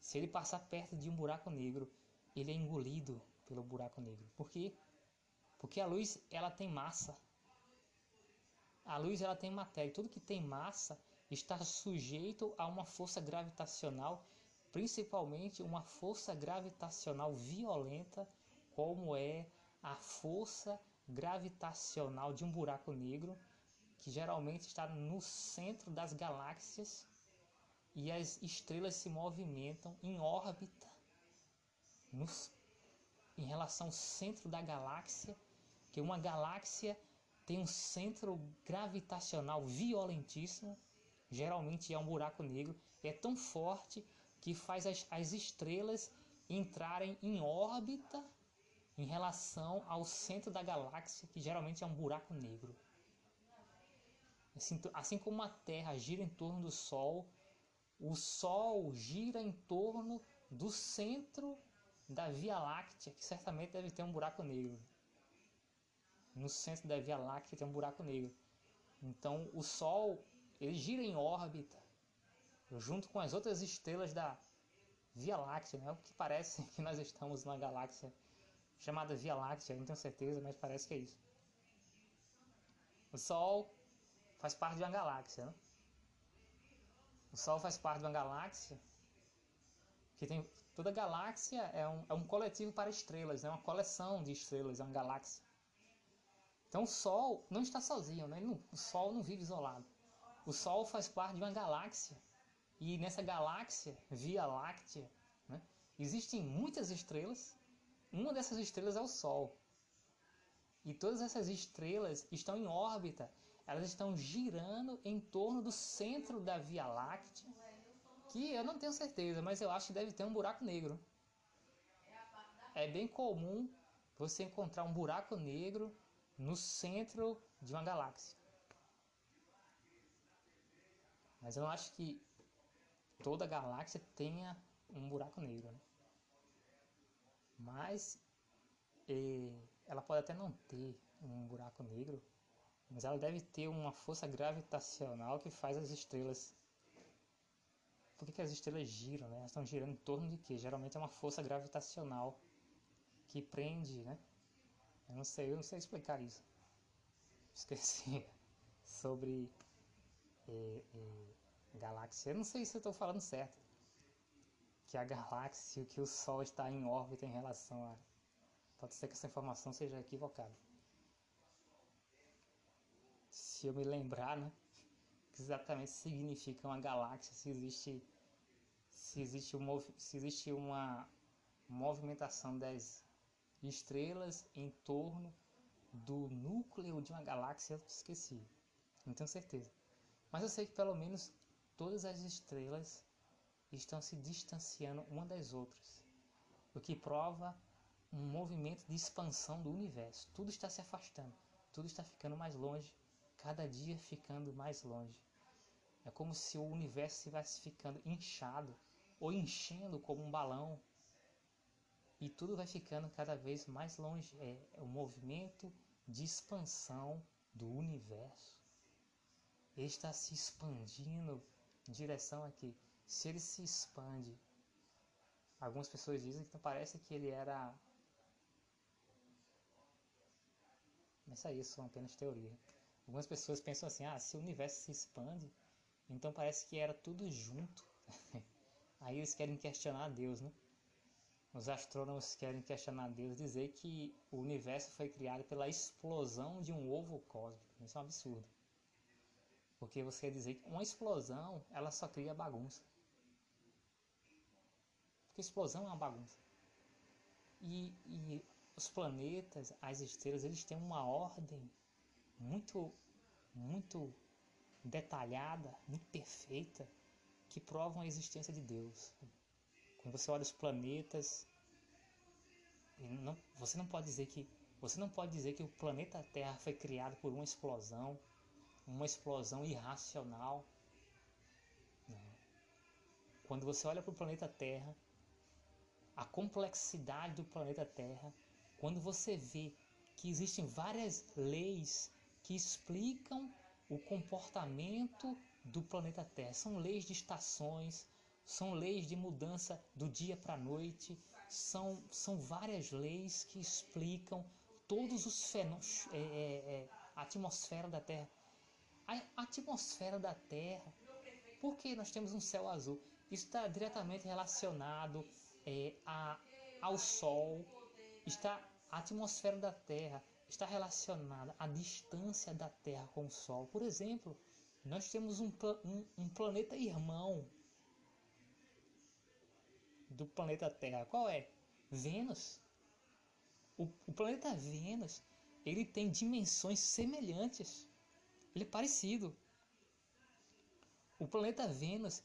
se ele passar perto de um buraco negro, ele é engolido pelo buraco negro. Por quê? Porque a luz ela tem massa. A luz ela tem matéria. Tudo que tem massa está sujeito a uma força gravitacional, principalmente uma força gravitacional violenta, como é a força gravitacional de um buraco negro, que geralmente está no centro das galáxias e as estrelas se movimentam em órbita nos, em relação ao centro da galáxia, que uma galáxia tem um centro gravitacional violentíssimo, geralmente é um buraco negro, é tão forte que faz as, as estrelas entrarem em órbita em relação ao centro da galáxia, que geralmente é um buraco negro. Assim, assim como a Terra gira em torno do Sol, o Sol gira em torno do centro da Via Láctea, que certamente deve ter um buraco negro. No centro da Via Láctea tem um buraco negro. Então o Sol ele gira em órbita junto com as outras estrelas da Via Láctea, né? O que parece <laughs> que nós estamos numa galáxia chamada Via Láctea, não tenho certeza, mas parece que é isso. O Sol faz parte de uma galáxia, né? O Sol faz parte de uma galáxia que tem toda galáxia é um, é um coletivo para estrelas, é uma coleção de estrelas, é uma galáxia. Então o Sol não está sozinho, né? Não, o Sol não vive isolado. O Sol faz parte de uma galáxia e nessa galáxia, Via Láctea, né? existem muitas estrelas. Uma dessas estrelas é o Sol. E todas essas estrelas estão em órbita elas estão girando em torno do centro da Via Láctea, que eu não tenho certeza, mas eu acho que deve ter um buraco negro. É bem comum você encontrar um buraco negro no centro de uma galáxia. Mas eu não acho que toda galáxia tenha um buraco negro. Né? Mas eh, ela pode até não ter um buraco negro, mas ela deve ter uma força gravitacional que faz as estrelas. Por que, que as estrelas giram? Né? Elas estão girando em torno de quê? Geralmente é uma força gravitacional que prende, né? Eu não sei, eu não sei explicar isso. <laughs> Esqueci sobre é, é, galáxia. Eu não sei se eu estou falando certo. Que a galáxia, que o Sol está em órbita em relação a. Pode ser que essa informação seja equivocada se eu me lembrar, né? Que exatamente significa uma galáxia, se existe se existe, um, se existe uma movimentação das estrelas em torno do núcleo de uma galáxia, eu esqueci. Não tenho certeza. Mas eu sei que pelo menos todas as estrelas estão se distanciando uma das outras, o que prova um movimento de expansão do universo. Tudo está se afastando. tudo está ficando mais longe, cada dia ficando mais longe. É como se o universo estivesse ficando inchado ou enchendo como um balão. E tudo vai ficando cada vez mais longe. É, é o movimento de expansão do universo. Ele está se expandindo em direção aqui. Se ele se expande, algumas pessoas dizem que parece que ele era. Mas é isso, são apenas teoria. Algumas pessoas pensam assim: ah, se o universo se expande, então parece que era tudo junto. <laughs> Aí eles querem questionar Deus, né? Os astrônomos querem questionar Deus, dizer que o universo foi criado pela explosão de um ovo cósmico. Isso é um absurdo. Porque você quer dizer que uma explosão, ela só cria bagunça. Porque explosão é uma bagunça. E, e os planetas, as estrelas, eles têm uma ordem muito, muito detalhada, muito perfeita, que provam a existência de Deus. Quando você olha os planetas, não, você não pode dizer que você não pode dizer que o planeta Terra foi criado por uma explosão, uma explosão irracional. Não. Quando você olha para o planeta Terra, a complexidade do planeta Terra, quando você vê que existem várias leis que explicam o comportamento do planeta Terra. São leis de estações, são leis de mudança do dia para a noite, são, são várias leis que explicam todos os fenômenos, é, é, é, a atmosfera da Terra. A atmosfera da Terra, por que nós temos um céu azul? Isso está diretamente relacionado é, a, ao Sol, está a atmosfera da Terra está relacionada à distância da Terra com o Sol. Por exemplo, nós temos um, um, um planeta irmão do planeta Terra. Qual é? Vênus. O, o, planeta Vênus ele tem dimensões semelhantes. Ele é parecido. O planeta Vênus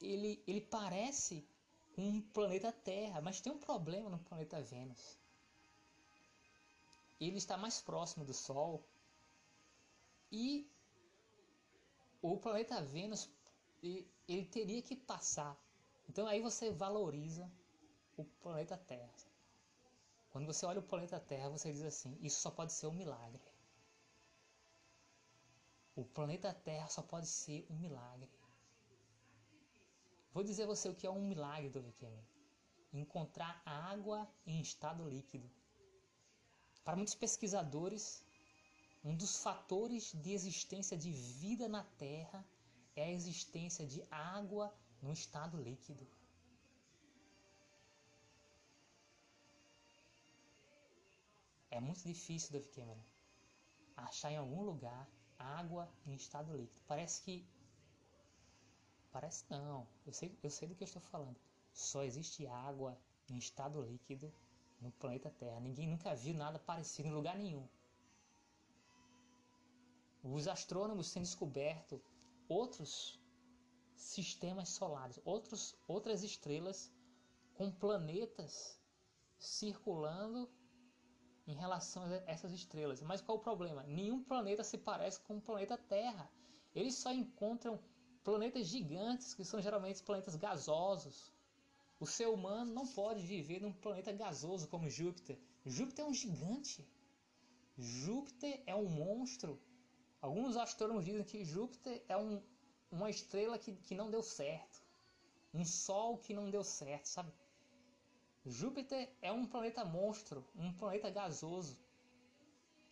ele, ele parece um planeta Terra, mas tem um problema no planeta Vênus ele está mais próximo do Sol e o planeta Vênus ele teria que passar. Então aí você valoriza o planeta Terra. Quando você olha o planeta Terra, você diz assim: isso só pode ser um milagre. O planeta Terra só pode ser um milagre. Vou dizer a você o que é um milagre do Viking. Encontrar água em estado líquido. Para muitos pesquisadores, um dos fatores de existência de vida na Terra é a existência de água no estado líquido. É muito difícil, Dave Cameron, achar em algum lugar água em estado líquido. Parece que. Parece não. Eu sei, eu sei do que eu estou falando. Só existe água em estado líquido no planeta Terra. Ninguém nunca viu nada parecido em lugar nenhum. Os astrônomos têm descoberto outros sistemas solares, outros, outras estrelas com planetas circulando em relação a essas estrelas. Mas qual o problema? Nenhum planeta se parece com o planeta Terra. Eles só encontram planetas gigantes, que são geralmente planetas gasosos, o ser humano não pode viver num planeta gasoso como Júpiter. Júpiter é um gigante. Júpiter é um monstro. Alguns astrônomos dizem que Júpiter é um, uma estrela que, que não deu certo. Um sol que não deu certo, sabe? Júpiter é um planeta monstro, um planeta gasoso.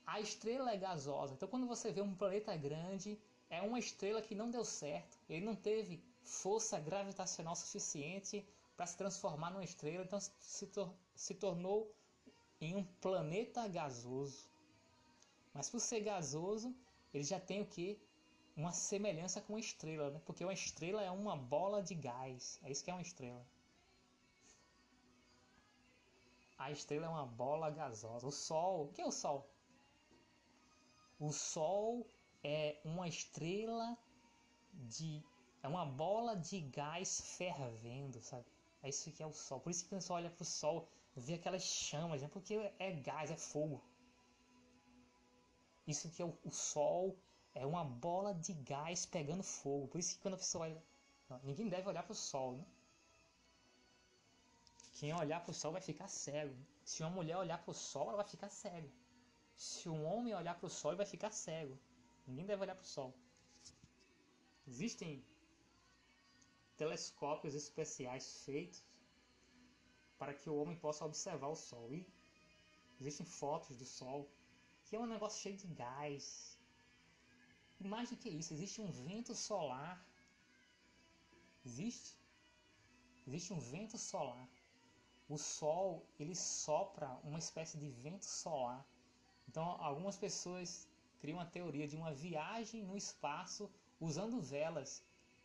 A estrela é gasosa. Então, quando você vê um planeta grande, é uma estrela que não deu certo. Ele não teve força gravitacional suficiente para se transformar numa estrela, então se, tor se tornou em um planeta gasoso. Mas por ser gasoso, ele já tem o que? Uma semelhança com uma estrela, né? porque uma estrela é uma bola de gás. É isso que é uma estrela. A estrela é uma bola gasosa. O Sol, o que é o Sol? O Sol é uma estrela de. É uma bola de gás fervendo, sabe? É isso que é o Sol. Por isso que quando você olha para o Sol, vê aquelas chamas, né? porque é gás, é fogo. isso que é o, o sol é uma bola de gás pegando fogo. Por isso que quando a pessoa olha, ninguém deve olhar para o sol, né? Quem olhar para o sol vai ficar cego. Se uma mulher olhar para o sol, ela vai ficar cega. Se um homem olhar para o sol, ele vai ficar cego. Ninguém deve olhar para o sol. Existem telescópios especiais feitos para que o homem possa observar o sol. E existem fotos do sol, que é um negócio cheio de gás. E mais do que isso, existe um vento solar. Existe? Existe um vento solar. O sol, ele sopra uma espécie de vento solar. Então, algumas pessoas criam a teoria de uma viagem no espaço usando velas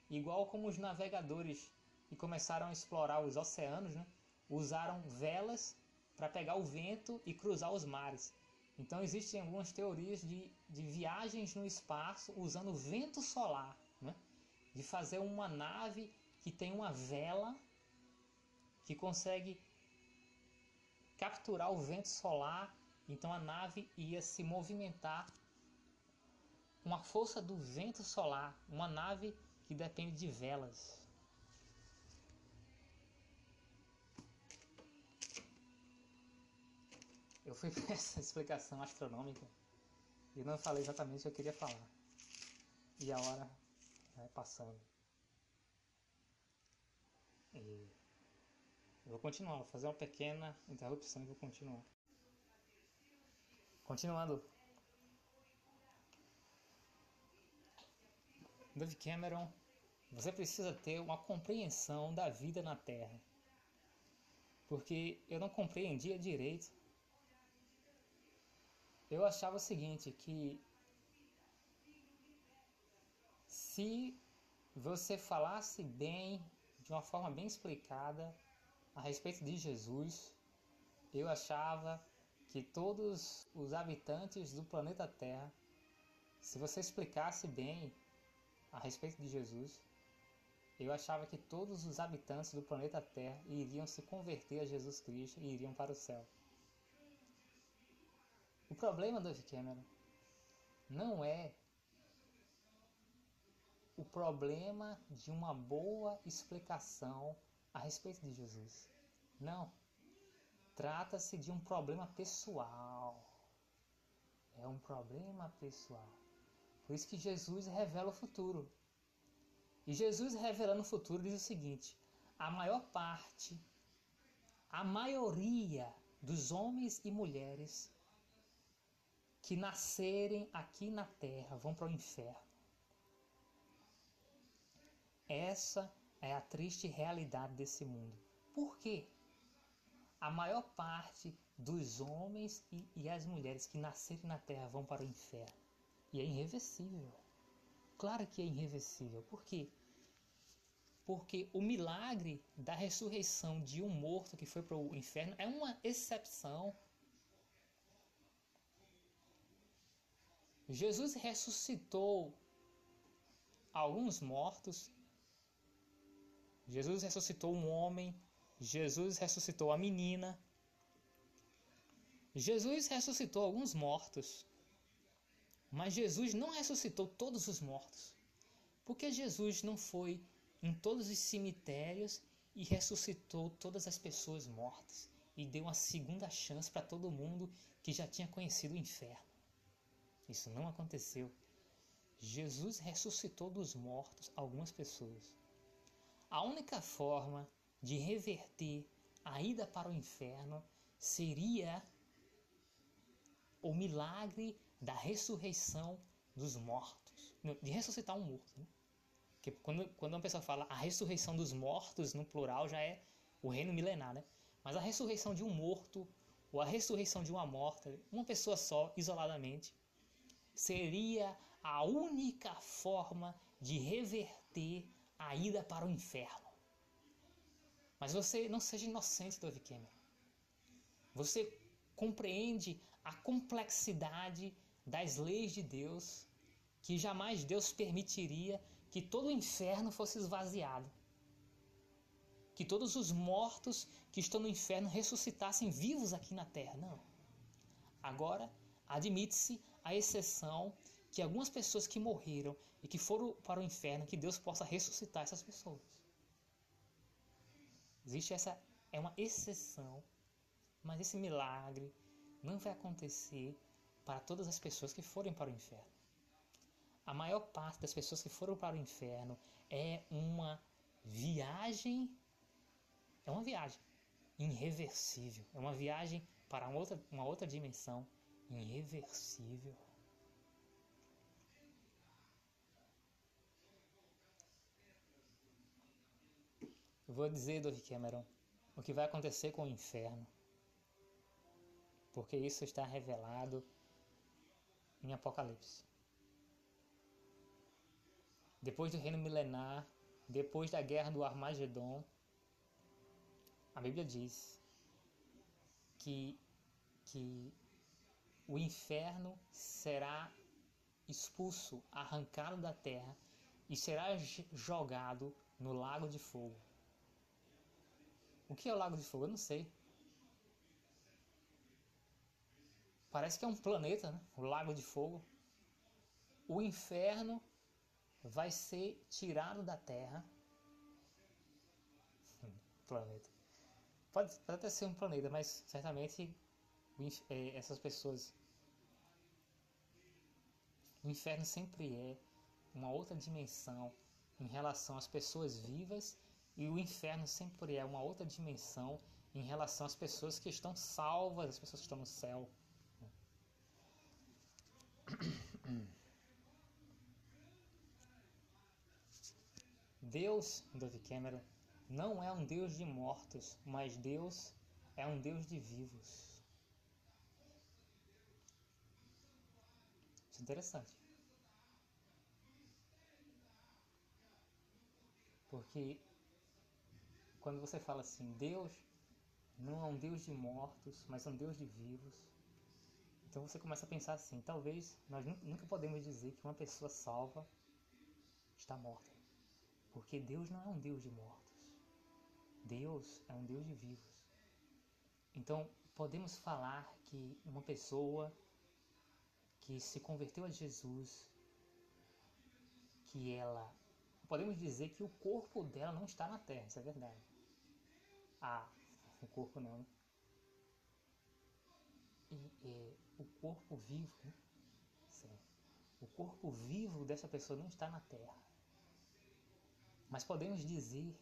igual como os navegadores que começaram a explorar os oceanos, né? usaram velas para pegar o vento e cruzar os mares. Então existem algumas teorias de, de viagens no espaço usando vento solar, né? de fazer uma nave que tem uma vela que consegue capturar o vento solar, então a nave ia se movimentar com a força do vento solar, uma nave que depende de velas. Eu fui <laughs> para essa explicação astronômica e não falei exatamente o que eu queria falar. E a hora vai passando. E eu vou continuar, vou fazer uma pequena interrupção e vou continuar. Continuando. Dave Cameron, você precisa ter uma compreensão da vida na Terra. Porque eu não compreendia direito. Eu achava o seguinte, que se você falasse bem, de uma forma bem explicada, a respeito de Jesus, eu achava que todos os habitantes do planeta Terra, se você explicasse bem a respeito de Jesus, eu achava que todos os habitantes do planeta Terra iriam se converter a Jesus Cristo e iriam para o céu. O problema, Dove Cameron, não é o problema de uma boa explicação a respeito de Jesus. Não. Trata-se de um problema pessoal. É um problema pessoal. Por isso que Jesus revela o futuro. E Jesus revelando o futuro diz o seguinte: a maior parte, a maioria dos homens e mulheres que nascerem aqui na terra vão para o inferno. Essa é a triste realidade desse mundo. Por quê? A maior parte dos homens e, e as mulheres que nascerem na terra vão para o inferno. E é irreversível. Claro que é irreversível. Por quê? Porque o milagre da ressurreição de um morto que foi para o inferno é uma exceção. Jesus ressuscitou alguns mortos. Jesus ressuscitou um homem. Jesus ressuscitou a menina. Jesus ressuscitou alguns mortos. Mas Jesus não ressuscitou todos os mortos. Porque Jesus não foi em todos os cemitérios e ressuscitou todas as pessoas mortas e deu uma segunda chance para todo mundo que já tinha conhecido o inferno. Isso não aconteceu. Jesus ressuscitou dos mortos algumas pessoas. A única forma de reverter a ida para o inferno seria o milagre da ressurreição dos mortos, de ressuscitar um morto. Né? Porque quando, quando uma pessoa fala a ressurreição dos mortos, no plural, já é o reino milenar, né? Mas a ressurreição de um morto, ou a ressurreição de uma morta, uma pessoa só, isoladamente, seria a única forma de reverter a ida para o inferno. Mas você não seja inocente, Dove Cameron. Você compreende a complexidade das leis de Deus, que jamais Deus permitiria que todo o inferno fosse esvaziado. Que todos os mortos que estão no inferno ressuscitassem vivos aqui na terra. Não. Agora, admite-se a exceção que algumas pessoas que morreram e que foram para o inferno, que Deus possa ressuscitar essas pessoas. Existe essa é uma exceção, mas esse milagre não vai acontecer para todas as pessoas que forem para o inferno. A maior parte das pessoas que foram para o inferno é uma viagem, é uma viagem irreversível, é uma viagem para uma outra, uma outra dimensão irreversível. Eu vou dizer, Dove Cameron, o que vai acontecer com o inferno, porque isso está revelado em Apocalipse. Depois do reino milenar, depois da guerra do Armagedon, a Bíblia diz que, que o inferno será expulso, arrancado da terra e será jogado no lago de fogo. O que é o lago de fogo? Eu não sei. Parece que é um planeta, né? o lago de fogo. O inferno vai ser tirado da Terra. <laughs> planeta. Pode, pode até ser um planeta, mas certamente é, essas pessoas. O inferno sempre é uma outra dimensão em relação às pessoas vivas, e o inferno sempre é uma outra dimensão em relação às pessoas que estão salvas, as pessoas que estão no céu. <coughs> Deus, Dove Cameron, não é um Deus de mortos, mas Deus é um Deus de vivos. Isso é interessante. Porque quando você fala assim, Deus não é um Deus de mortos, mas é um Deus de vivos. Então você começa a pensar assim, talvez nós nunca podemos dizer que uma pessoa salva está morta. Porque Deus não é um Deus de mortos. Deus é um Deus de vivos. Então, podemos falar que uma pessoa que se converteu a Jesus, que ela. Podemos dizer que o corpo dela não está na terra, isso é verdade. Ah, o corpo não. E, e o corpo vivo, né? Sim. O corpo vivo dessa pessoa não está na terra. Mas podemos dizer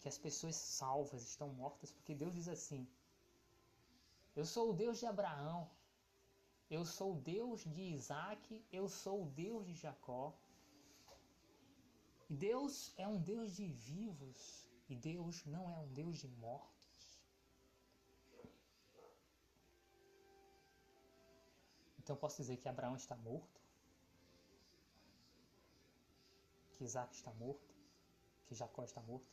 que as pessoas salvas estão mortas porque Deus diz assim: Eu sou o Deus de Abraão, eu sou o Deus de Isaac, eu sou o Deus de Jacó. E Deus é um Deus de vivos e Deus não é um Deus de mortos. Então posso dizer que Abraão está morto, que Isaac está morto, que Jacó está morto.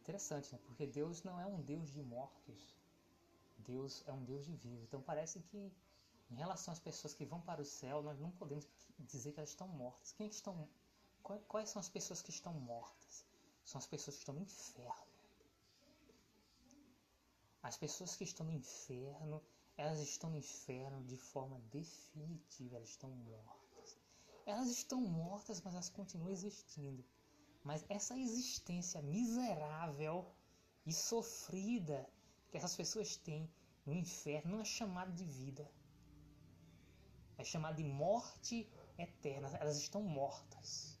Interessante, né? Porque Deus não é um Deus de mortos. Deus é um Deus de vivos. Então parece que em relação às pessoas que vão para o céu, nós não podemos dizer que elas estão mortas. Quem é estão Quais são as pessoas que estão mortas? São as pessoas que estão no inferno. As pessoas que estão no inferno, elas estão no inferno de forma definitiva, elas estão mortas. Elas estão mortas, mas elas continuam existindo. Mas essa existência miserável e sofrida que essas pessoas têm no inferno não é chamada de vida. É chamada de morte eterna. Elas estão mortas.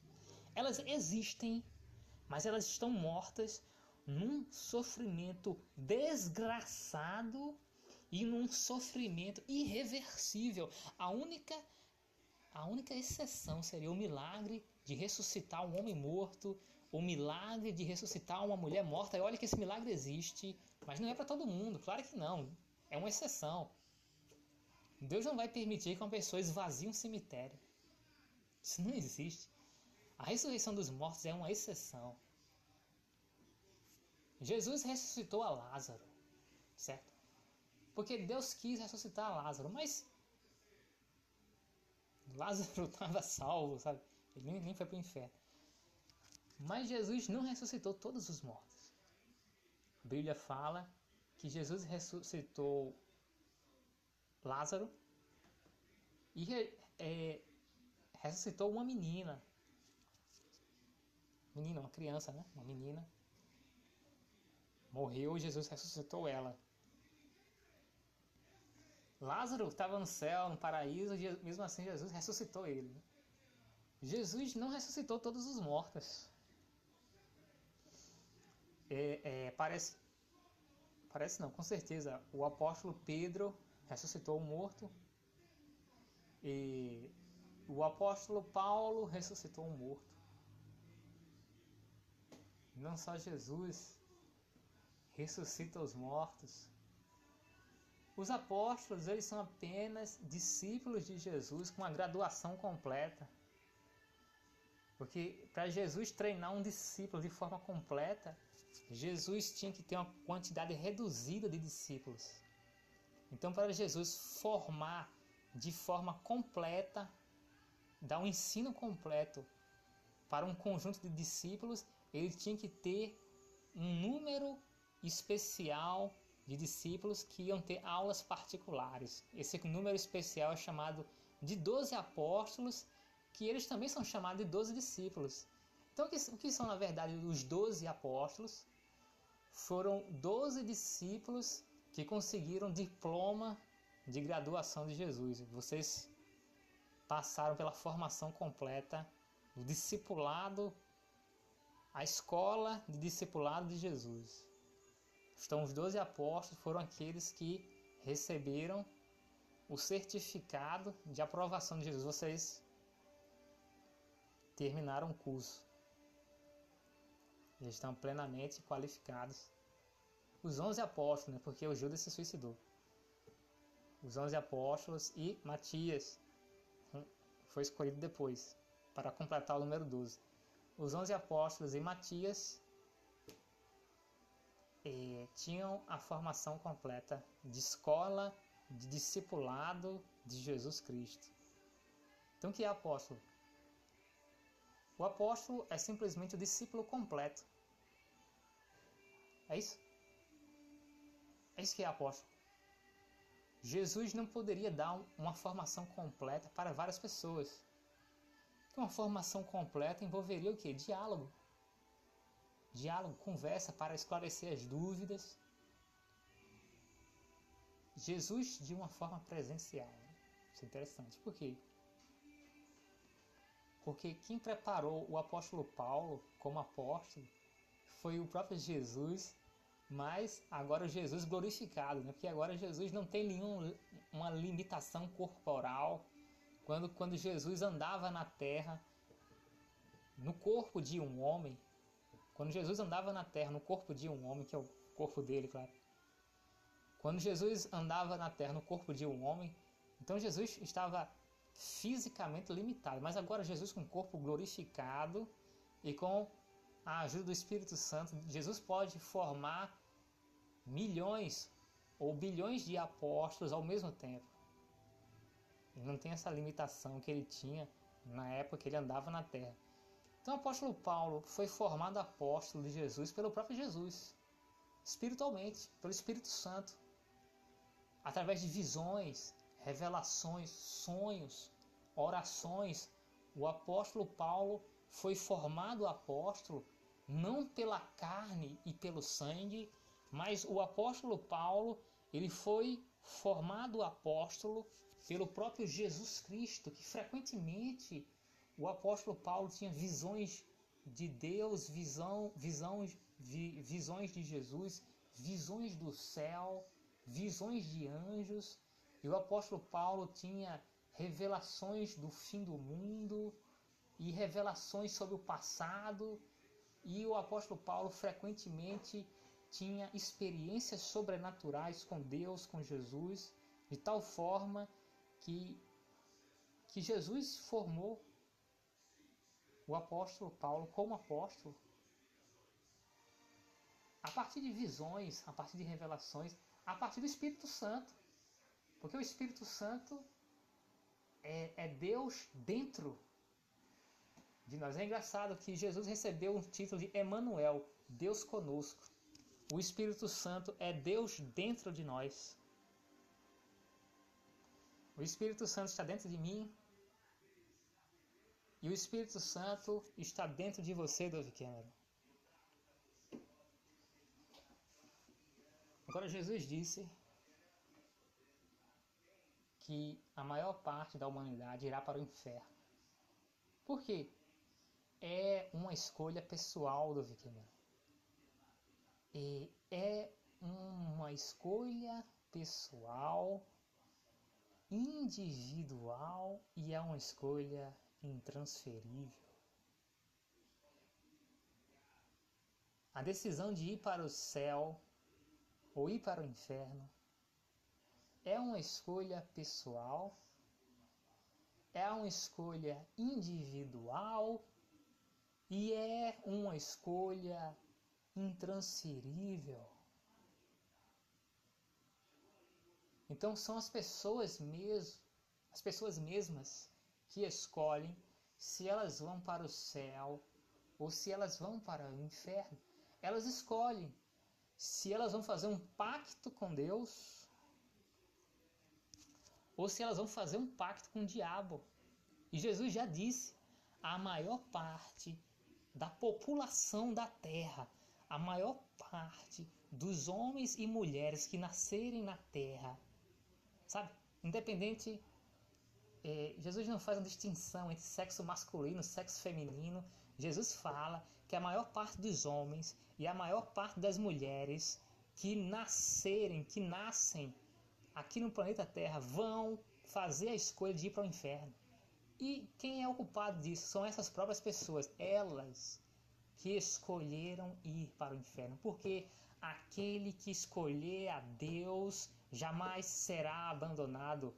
Elas existem, mas elas estão mortas num sofrimento desgraçado e num sofrimento irreversível. A única a única exceção seria o milagre de ressuscitar um homem morto, o milagre de ressuscitar uma mulher morta. E olha que esse milagre existe, mas não é para todo mundo, claro que não. É uma exceção. Deus não vai permitir que uma pessoa esvazie um cemitério. Isso não existe. A ressurreição dos mortos é uma exceção. Jesus ressuscitou a Lázaro, certo? Porque Deus quis ressuscitar Lázaro, mas Lázaro <laughs> estava salvo, sabe? Ele nem, nem foi para o inferno. Mas Jesus não ressuscitou todos os mortos. A Bíblia fala que Jesus ressuscitou Lázaro e é, ressuscitou uma menina. Menina, uma criança, né? Uma menina. Morreu e Jesus ressuscitou ela. Lázaro estava no céu, no paraíso, e mesmo assim Jesus ressuscitou ele. Né? Jesus não ressuscitou todos os mortos. É, é, parece, parece não, com certeza, o apóstolo Pedro ressuscitou o morto e o apóstolo Paulo ressuscitou um morto. Não só Jesus ressuscita os mortos. Os apóstolos, eles são apenas discípulos de Jesus com a graduação completa. Porque para Jesus treinar um discípulo de forma completa, Jesus tinha que ter uma quantidade reduzida de discípulos. Então, para Jesus formar de forma completa, dar um ensino completo para um conjunto de discípulos, ele tinha que ter um número especial de discípulos que iam ter aulas particulares. Esse número especial é chamado de 12 apóstolos, que eles também são chamados de 12 discípulos. Então, o que são na verdade os 12 apóstolos? Foram 12 discípulos que conseguiram diploma de graduação de Jesus. Vocês passaram pela formação completa do discipulado, a escola de discipulado de Jesus. Então, os doze apóstolos foram aqueles que receberam o certificado de aprovação de Jesus. Vocês terminaram o curso. Eles estão plenamente qualificados. Os onze apóstolos, né, porque o Judas se suicidou os onze apóstolos e Matias foi escolhido depois para completar o número 12. Os onze apóstolos e Matias tinham a formação completa de escola de discipulado de Jesus Cristo. Então, o que é apóstolo? O apóstolo é simplesmente o discípulo completo. É isso? É isso que é apóstolo. Jesus não poderia dar uma formação completa para várias pessoas. Uma formação completa envolveria o que? Diálogo. Diálogo, conversa para esclarecer as dúvidas. Jesus de uma forma presencial. Isso é interessante. Por quê? Porque quem preparou o apóstolo Paulo como apóstolo foi o próprio Jesus mas agora Jesus glorificado, né? porque agora Jesus não tem nenhuma limitação corporal. Quando, quando Jesus andava na terra, no corpo de um homem, quando Jesus andava na terra, no corpo de um homem, que é o corpo dele, claro. Quando Jesus andava na terra, no corpo de um homem, então Jesus estava fisicamente limitado, mas agora Jesus com o corpo glorificado e com a ajuda do Espírito Santo, Jesus pode formar milhões ou bilhões de apóstolos ao mesmo tempo. E não tem essa limitação que ele tinha na época que ele andava na terra. Então o apóstolo Paulo foi formado apóstolo de Jesus pelo próprio Jesus, espiritualmente, pelo Espírito Santo, através de visões, revelações, sonhos, orações. O apóstolo Paulo foi formado apóstolo não pela carne e pelo sangue, mas o apóstolo Paulo, ele foi formado apóstolo pelo próprio Jesus Cristo, que frequentemente o apóstolo Paulo tinha visões de Deus, visão, visões, vi, visões de Jesus, visões do céu, visões de anjos. E o apóstolo Paulo tinha revelações do fim do mundo e revelações sobre o passado e o apóstolo Paulo frequentemente tinha experiências sobrenaturais com Deus, com Jesus, de tal forma que, que Jesus formou o apóstolo Paulo como apóstolo a partir de visões, a partir de revelações, a partir do Espírito Santo. Porque o Espírito Santo é, é Deus dentro de nós. É engraçado que Jesus recebeu o título de Emanuel, Deus conosco. O Espírito Santo é Deus dentro de nós. O Espírito Santo está dentro de mim. E o Espírito Santo está dentro de você, Dove Cameron. Agora Jesus disse que a maior parte da humanidade irá para o inferno. Por quê? É uma escolha pessoal do Cameron. E é uma escolha pessoal, individual e é uma escolha intransferível. A decisão de ir para o céu ou ir para o inferno é uma escolha pessoal, é uma escolha individual e é uma escolha intransferível. Então são as pessoas mesmo, as pessoas mesmas que escolhem se elas vão para o céu ou se elas vão para o inferno. Elas escolhem se elas vão fazer um pacto com Deus ou se elas vão fazer um pacto com o diabo. E Jesus já disse: a maior parte da população da terra, a maior parte dos homens e mulheres que nascerem na terra, sabe? Independente é, Jesus não faz uma distinção entre sexo masculino e sexo feminino. Jesus fala que a maior parte dos homens e a maior parte das mulheres que nascerem, que nascem aqui no planeta Terra, vão fazer a escolha de ir para o inferno. E quem é o culpado disso? São essas próprias pessoas, elas que escolheram ir para o inferno. Porque aquele que escolher a Deus jamais será abandonado.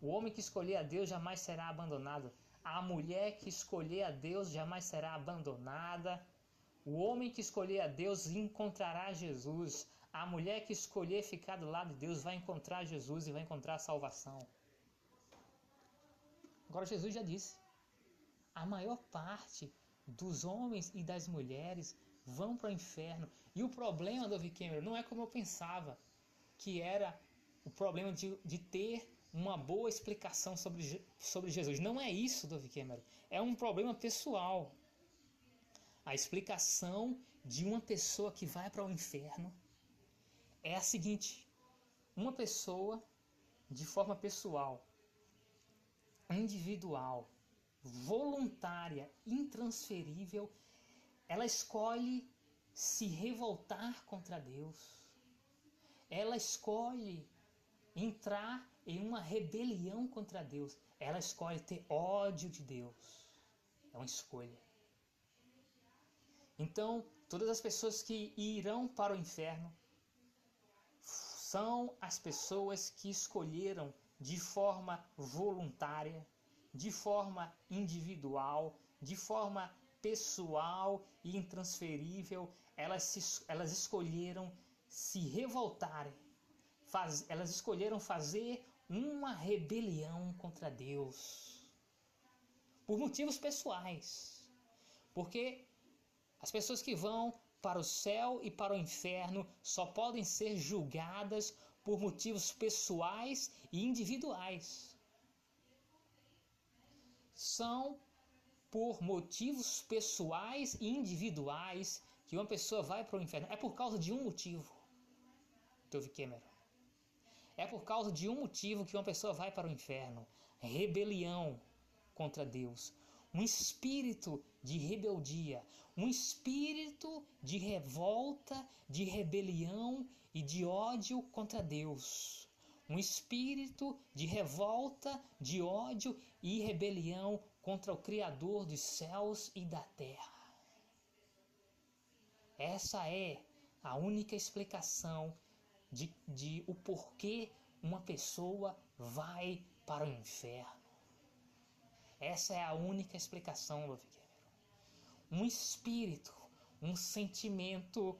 O homem que escolher a Deus jamais será abandonado. A mulher que escolher a Deus jamais será abandonada. O homem que escolher a Deus encontrará Jesus. A mulher que escolher ficar do lado de Deus vai encontrar Jesus e vai encontrar salvação. Agora, Jesus já disse: a maior parte dos homens e das mulheres vão para o inferno. E o problema do Cameron não é como eu pensava, que era o problema de, de ter uma boa explicação sobre, sobre Jesus. Não é isso, Dove Cameron. É um problema pessoal. A explicação de uma pessoa que vai para o inferno é a seguinte: uma pessoa, de forma pessoal, individual, voluntária, intransferível, ela escolhe se revoltar contra Deus. Ela escolhe entrar em uma rebelião contra Deus. Ela escolhe ter ódio de Deus. É uma escolha. Então, todas as pessoas que irão para o inferno são as pessoas que escolheram de forma voluntária, de forma individual, de forma pessoal e intransferível, elas, se, elas escolheram se revoltarem faz, elas escolheram fazer uma rebelião contra Deus. Por motivos pessoais. Porque as pessoas que vão para o céu e para o inferno só podem ser julgadas por motivos pessoais e individuais. São por motivos pessoais e individuais que uma pessoa vai para o inferno. É por causa de um motivo. Tove Cameron. É por causa de um motivo que uma pessoa vai para o inferno: rebelião contra Deus. Um espírito de rebeldia, um espírito de revolta, de rebelião e de ódio contra Deus. Um espírito de revolta, de ódio e rebelião contra o Criador dos céus e da terra. Essa é a única explicação de, de o porquê uma pessoa vai para o inferno. Essa é a única explicação, Love Um espírito, um sentimento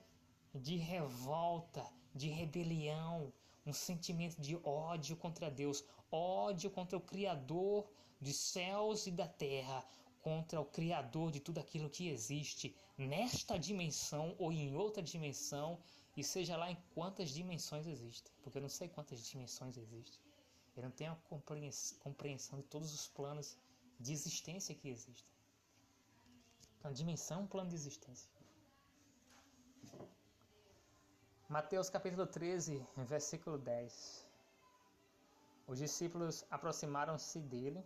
de revolta, de rebelião, um sentimento de ódio contra Deus, ódio contra o Criador dos céus e da terra, contra o Criador de tudo aquilo que existe nesta dimensão ou em outra dimensão e seja lá em quantas dimensões existem, porque eu não sei quantas dimensões existem. Ele não tem a compreensão de todos os planos de existência que existem. Então, dimensão é um plano de existência. Mateus capítulo 13, versículo 10. Os discípulos aproximaram-se dele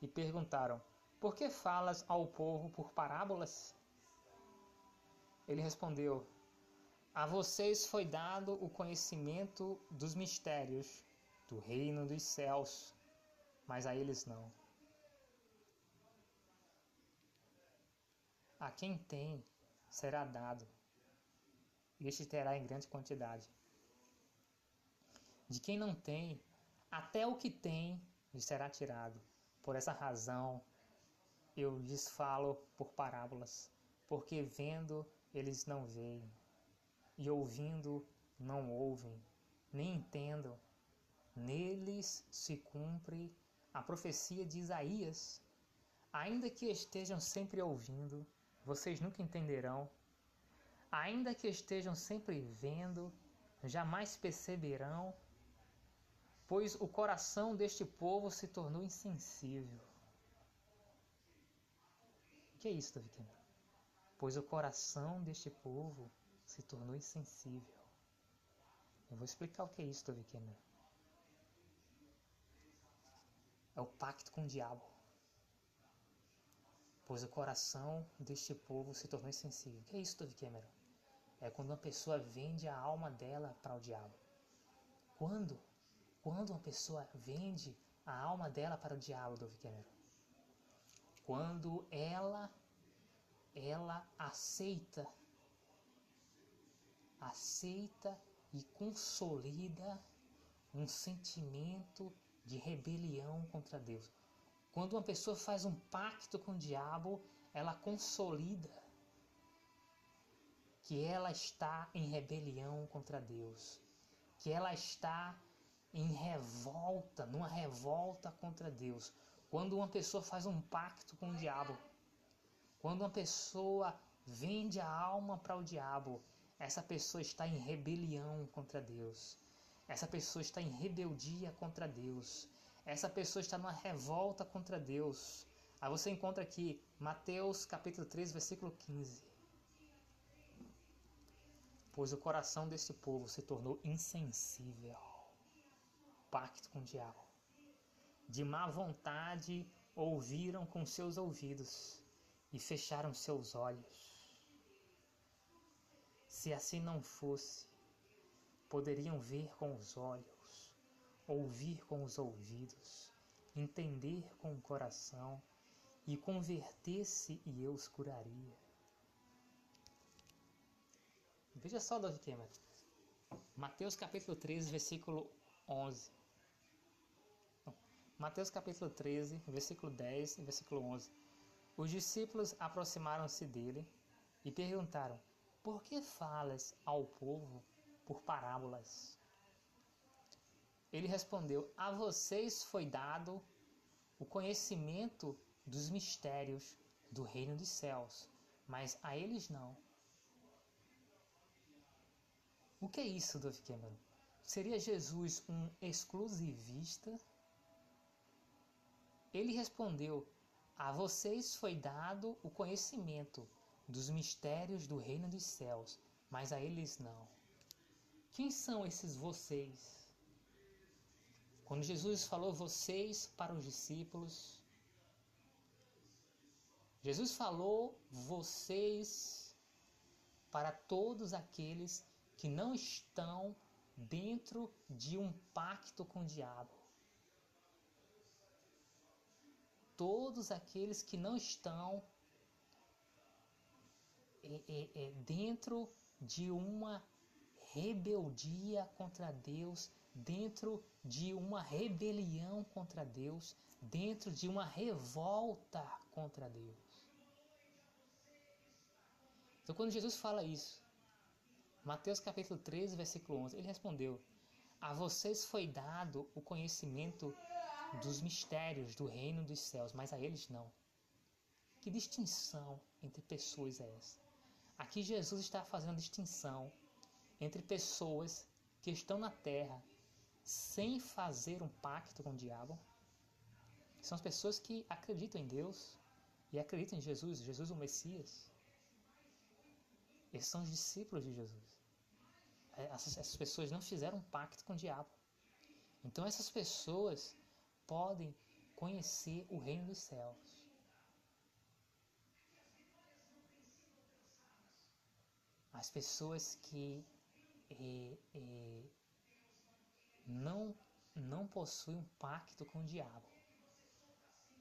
e perguntaram: Por que falas ao povo por parábolas? Ele respondeu: A vocês foi dado o conhecimento dos mistérios do reino dos céus, mas a eles não. A quem tem será dado, e este terá em grande quantidade. De quem não tem, até o que tem lhe será tirado. Por essa razão, eu lhes falo por parábolas, porque vendo eles não veem, e ouvindo não ouvem, nem entendem. Neles se cumpre a profecia de Isaías. Ainda que estejam sempre ouvindo, vocês nunca entenderão. Ainda que estejam sempre vendo, jamais perceberão, pois o coração deste povo se tornou insensível. O que é isso, Davi? Pois o coração deste povo se tornou insensível. Eu vou explicar o que é isso, Cameron. É o pacto com o diabo. Pois o coração deste povo se tornou insensível. O que é isso, Cameron? É quando uma pessoa vende a alma dela para o diabo. Quando quando uma pessoa vende a alma dela para o diabo, Cameron? Quando ela ela aceita aceita e consolida um sentimento de rebelião contra Deus. Quando uma pessoa faz um pacto com o diabo, ela consolida que ela está em rebelião contra Deus, que ela está em revolta, numa revolta contra Deus. Quando uma pessoa faz um pacto com o diabo, quando uma pessoa vende a alma para o diabo, essa pessoa está em rebelião contra Deus. Essa pessoa está em rebeldia contra Deus. Essa pessoa está numa revolta contra Deus. Aí você encontra aqui Mateus capítulo 3, versículo 15. Pois o coração desse povo se tornou insensível pacto com o diabo. De má vontade ouviram com seus ouvidos e fecharam seus olhos. Se assim não fosse, poderiam ver com os olhos, ouvir com os ouvidos, entender com o coração e converter-se e eu os curaria. Veja só, Davi Kemer. Mateus capítulo 13, versículo 11. Mateus capítulo 13, versículo 10 e versículo 11. Os discípulos aproximaram-se dele e perguntaram: Por que falas ao povo por parábolas? Ele respondeu: A vocês foi dado o conhecimento dos mistérios do reino dos céus, mas a eles não. O que é isso, Dove Cameron? Seria Jesus um exclusivista ele respondeu: A vocês foi dado o conhecimento dos mistérios do reino dos céus, mas a eles não. Quem são esses vocês? Quando Jesus falou vocês para os discípulos, Jesus falou vocês para todos aqueles que não estão dentro de um pacto com o diabo. todos aqueles que não estão é, é, é, dentro de uma rebeldia contra Deus, dentro de uma rebelião contra Deus, dentro de uma revolta contra Deus. Então, quando Jesus fala isso, Mateus capítulo 13, versículo 11, ele respondeu: A vocês foi dado o conhecimento dos mistérios do reino dos céus, mas a eles não. Que distinção entre pessoas é essa? Aqui Jesus está fazendo distinção entre pessoas que estão na terra sem fazer um pacto com o diabo. São as pessoas que acreditam em Deus e acreditam em Jesus, Jesus o Messias. Eles são os discípulos de Jesus. É, essas, essas pessoas não fizeram um pacto com o diabo. Então essas pessoas podem conhecer o reino dos céus. As pessoas que eh, eh, não, não possuem um pacto com o diabo.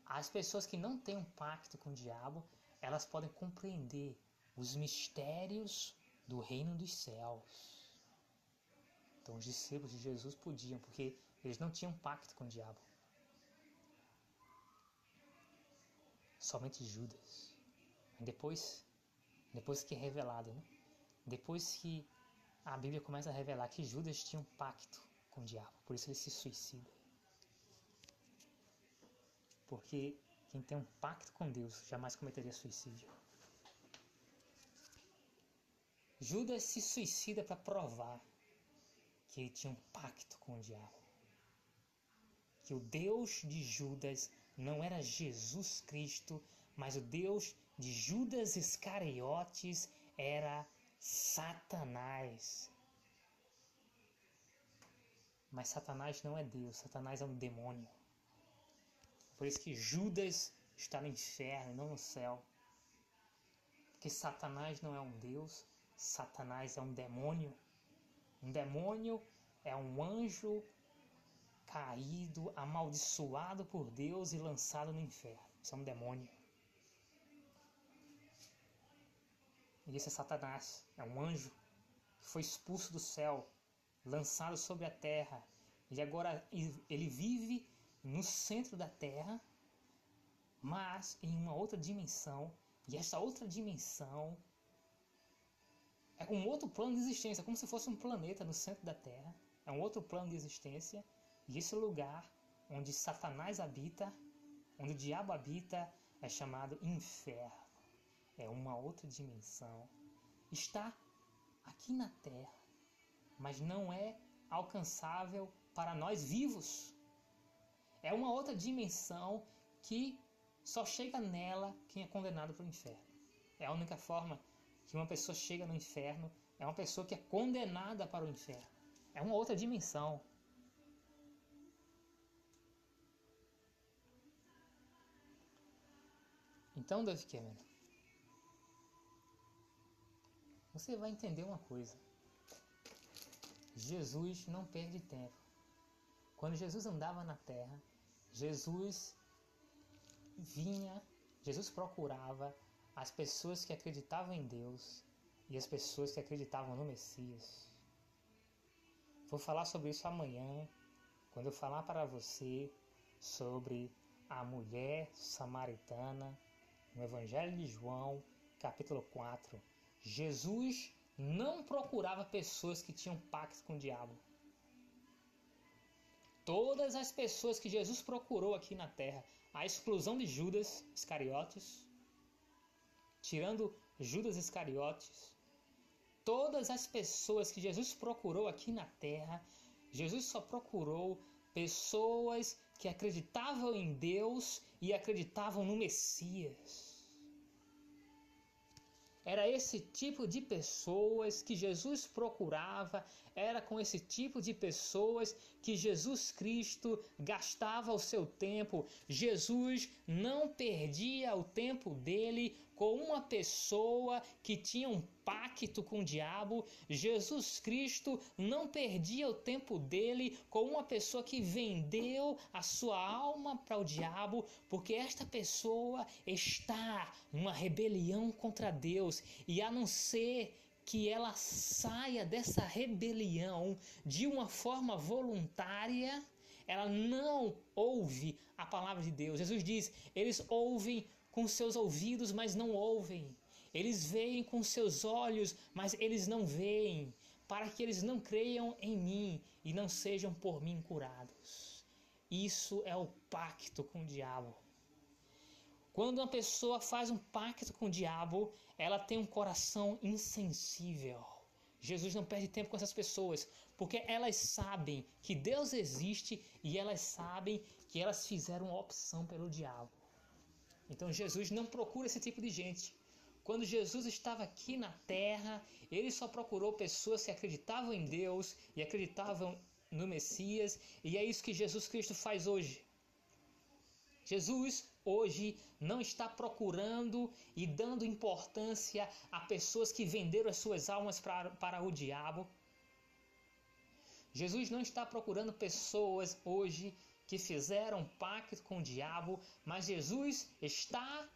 As pessoas que não têm um pacto com o diabo, elas podem compreender os mistérios do reino dos céus. Então os discípulos de Jesus podiam, porque eles não tinham pacto com o diabo. Somente Judas. Depois, depois que é revelado, né? Depois que a Bíblia começa a revelar que Judas tinha um pacto com o diabo, por isso ele se suicida. Porque quem tem um pacto com Deus jamais cometeria suicídio. Judas se suicida para provar que ele tinha um pacto com o diabo. Que o Deus de Judas não era Jesus Cristo, mas o Deus de Judas Iscariotes era Satanás. Mas Satanás não é Deus, Satanás é um demônio. Por isso que Judas está no inferno, não no céu. Porque Satanás não é um Deus, Satanás é um demônio. Um demônio é um anjo caído, amaldiçoado por Deus e lançado no inferno. Isso é um demônio. E esse é Satanás, é um anjo que foi expulso do céu, lançado sobre a terra. E agora ele vive no centro da terra, mas em uma outra dimensão. E essa outra dimensão é um outro plano de existência, como se fosse um planeta no centro da Terra. É um outro plano de existência. E esse lugar onde Satanás habita, onde o diabo habita, é chamado inferno é uma outra dimensão, está aqui na Terra, mas não é alcançável para nós vivos. É uma outra dimensão que só chega nela quem é condenado para o inferno. É a única forma que uma pessoa chega no inferno, é uma pessoa que é condenada para o inferno. É uma outra dimensão. Então, Dave Cameron, você vai entender uma coisa. Jesus não perde tempo. Quando Jesus andava na terra, Jesus vinha, Jesus procurava as pessoas que acreditavam em Deus e as pessoas que acreditavam no Messias. Vou falar sobre isso amanhã, quando eu falar para você sobre a mulher samaritana no Evangelho de João, capítulo 4. Jesus não procurava pessoas que tinham pacto com o diabo. Todas as pessoas que Jesus procurou aqui na terra, a exclusão de Judas Iscariotes, tirando Judas Iscariotes, todas as pessoas que Jesus procurou aqui na terra, Jesus só procurou pessoas que acreditavam em Deus e acreditavam no Messias. Era esse tipo de pessoas que Jesus procurava, era com esse tipo de pessoas que Jesus Cristo gastava o seu tempo. Jesus não perdia o tempo dele com uma pessoa que tinha um pacto com o diabo, Jesus Cristo não perdia o tempo dele com uma pessoa que vendeu a sua alma para o diabo, porque esta pessoa está numa rebelião contra Deus e a não ser que ela saia dessa rebelião de uma forma voluntária, ela não ouve a palavra de Deus. Jesus diz: eles ouvem com seus ouvidos, mas não ouvem. Eles veem com seus olhos, mas eles não veem, para que eles não creiam em mim e não sejam por mim curados. Isso é o pacto com o diabo. Quando uma pessoa faz um pacto com o diabo, ela tem um coração insensível. Jesus não perde tempo com essas pessoas, porque elas sabem que Deus existe e elas sabem que elas fizeram opção pelo diabo. Então Jesus não procura esse tipo de gente. Quando Jesus estava aqui na terra, ele só procurou pessoas que acreditavam em Deus e acreditavam no Messias, e é isso que Jesus Cristo faz hoje. Jesus hoje não está procurando e dando importância a pessoas que venderam as suas almas para, para o diabo. Jesus não está procurando pessoas hoje que fizeram pacto com o diabo, mas Jesus está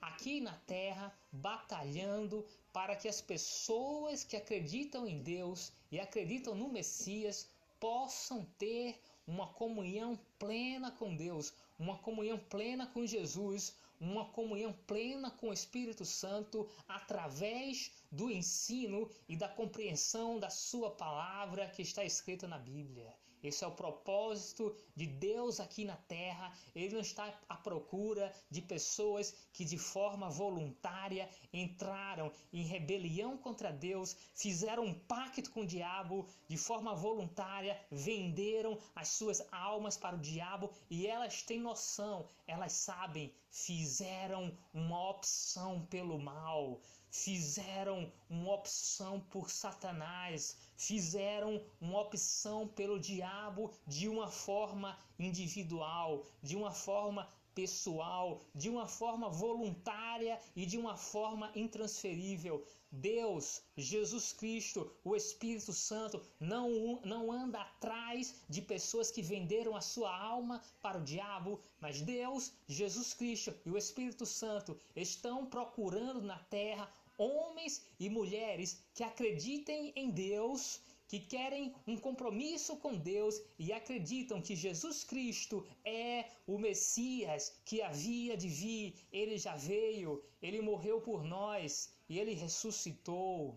aqui na terra batalhando para que as pessoas que acreditam em Deus e acreditam no Messias possam ter uma comunhão plena com Deus, uma comunhão plena com Jesus, uma comunhão plena com o Espírito Santo através do ensino e da compreensão da Sua palavra que está escrita na Bíblia. Esse é o propósito de Deus aqui na terra. Ele não está à procura de pessoas que de forma voluntária entraram em rebelião contra Deus, fizeram um pacto com o diabo de forma voluntária, venderam as suas almas para o diabo e elas têm noção, elas sabem, fizeram uma opção pelo mal fizeram uma opção por Satanás, fizeram uma opção pelo diabo de uma forma individual, de uma forma pessoal, de uma forma voluntária e de uma forma intransferível. Deus, Jesus Cristo, o Espírito Santo não, não anda atrás de pessoas que venderam a sua alma para o diabo, mas Deus, Jesus Cristo e o Espírito Santo estão procurando na terra homens e mulheres que acreditem em Deus que querem um compromisso com Deus e acreditam que Jesus Cristo é o Messias que havia de vir, ele já veio, ele morreu por nós e ele ressuscitou.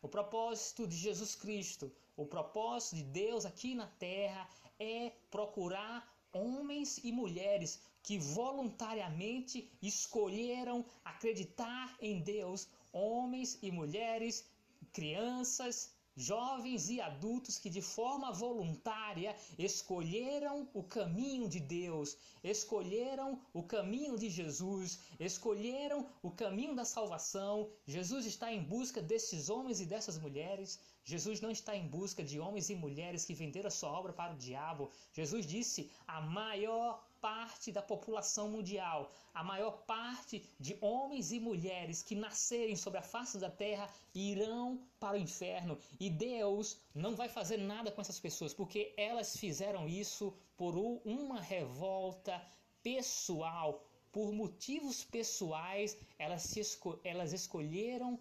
O propósito de Jesus Cristo, o propósito de Deus aqui na terra é procurar homens e mulheres que voluntariamente escolheram acreditar em Deus, homens e mulheres crianças, jovens e adultos que de forma voluntária escolheram o caminho de Deus, escolheram o caminho de Jesus, escolheram o caminho da salvação. Jesus está em busca desses homens e dessas mulheres. Jesus não está em busca de homens e mulheres que venderam a sua obra para o diabo. Jesus disse: a maior parte da população mundial, a maior parte de homens e mulheres que nascerem sobre a face da terra irão para o inferno. E Deus não vai fazer nada com essas pessoas, porque elas fizeram isso por uma revolta pessoal, por motivos pessoais, elas, se esco elas escolheram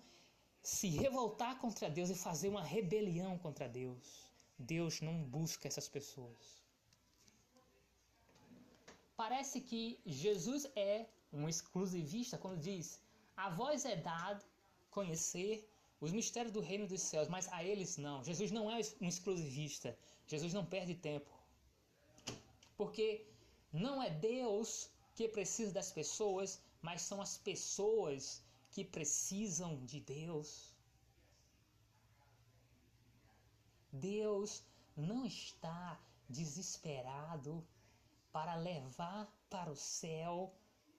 se revoltar contra Deus e fazer uma rebelião contra Deus. Deus não busca essas pessoas. Parece que Jesus é um exclusivista quando diz: A vós é dado conhecer os mistérios do reino dos céus, mas a eles não. Jesus não é um exclusivista. Jesus não perde tempo. Porque não é Deus que precisa das pessoas, mas são as pessoas que precisam de Deus. Deus não está desesperado para levar para o céu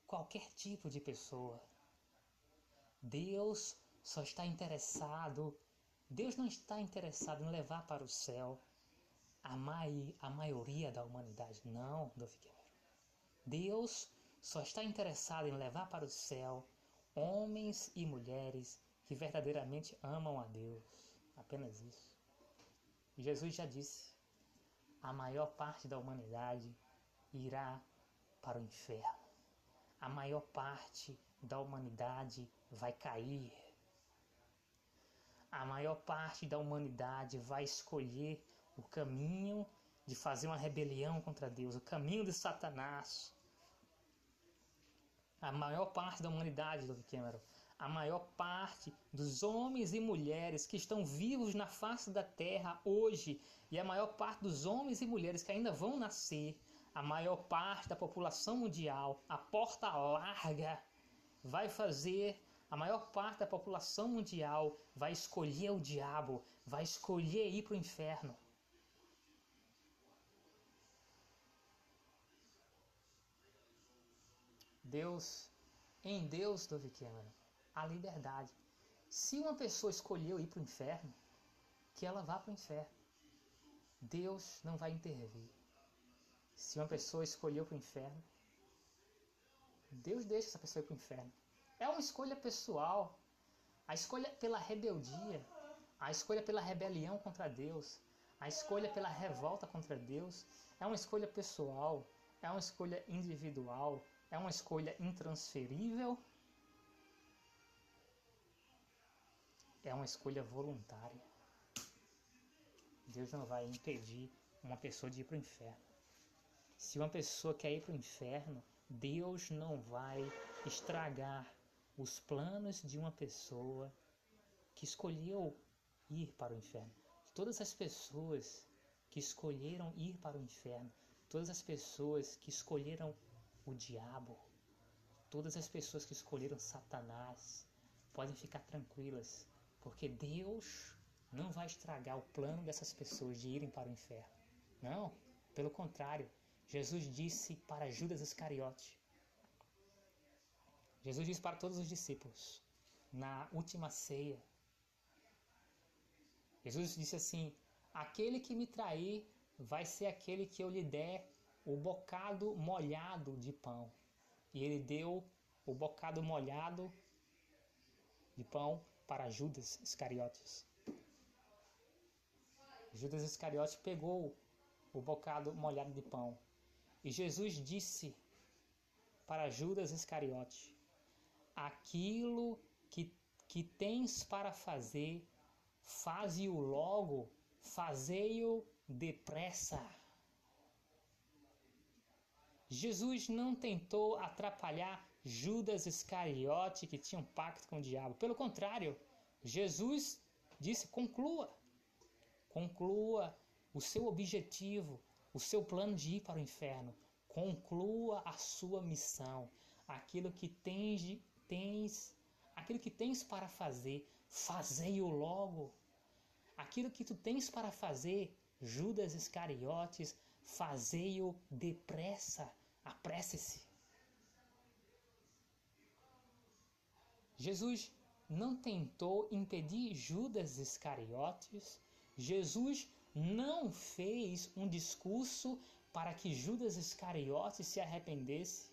qualquer tipo de pessoa. Deus só está interessado, Deus não está interessado em levar para o céu a, mai, a maioria da humanidade. Não, Deus só está interessado em levar para o céu homens e mulheres que verdadeiramente amam a Deus. Apenas isso. Jesus já disse: a maior parte da humanidade irá para o inferno. A maior parte da humanidade vai cair. A maior parte da humanidade vai escolher o caminho de fazer uma rebelião contra Deus, o caminho de Satanás. A maior parte da humanidade, Dr. Cameron, a maior parte dos homens e mulheres que estão vivos na face da terra hoje e a maior parte dos homens e mulheres que ainda vão nascer a maior parte da população mundial, a porta larga, vai fazer a maior parte da população mundial vai escolher o diabo, vai escolher ir para o inferno. Deus, em Deus, Dove Cameron, a liberdade. Se uma pessoa escolheu ir para o inferno, que ela vá para o inferno. Deus não vai intervir. Se uma pessoa escolheu para o inferno, Deus deixa essa pessoa ir para o inferno. É uma escolha pessoal. A escolha pela rebeldia, a escolha pela rebelião contra Deus, a escolha pela revolta contra Deus, é uma escolha pessoal, é uma escolha individual, é uma escolha intransferível, é uma escolha voluntária. Deus não vai impedir uma pessoa de ir para o inferno. Se uma pessoa quer ir para o inferno, Deus não vai estragar os planos de uma pessoa que escolheu ir para o inferno. Todas as pessoas que escolheram ir para o inferno, todas as pessoas que escolheram o diabo, todas as pessoas que escolheram Satanás, podem ficar tranquilas, porque Deus não vai estragar o plano dessas pessoas de irem para o inferno. Não, pelo contrário, Jesus disse para Judas Iscariote. Jesus disse para todos os discípulos na última ceia. Jesus disse assim: Aquele que me trair vai ser aquele que eu lhe der o bocado molhado de pão. E ele deu o bocado molhado de pão para Judas Iscariotes. Judas Iscariote pegou o bocado molhado de pão. E Jesus disse para Judas Iscariote: Aquilo que, que tens para fazer, faze-o logo, fazei-o depressa. Jesus não tentou atrapalhar Judas Iscariote, que tinha um pacto com o diabo. Pelo contrário, Jesus disse: conclua. Conclua o seu objetivo, o seu plano de ir para o inferno. Conclua a sua missão, aquilo que tens, tens aquilo que tens para fazer, fazei-o logo. Aquilo que tu tens para fazer, Judas Iscariotes, fazei-o depressa, apresse-se. Jesus não tentou impedir Judas Iscariotes Jesus não fez um discurso para que Judas Iscariotes se arrependesse,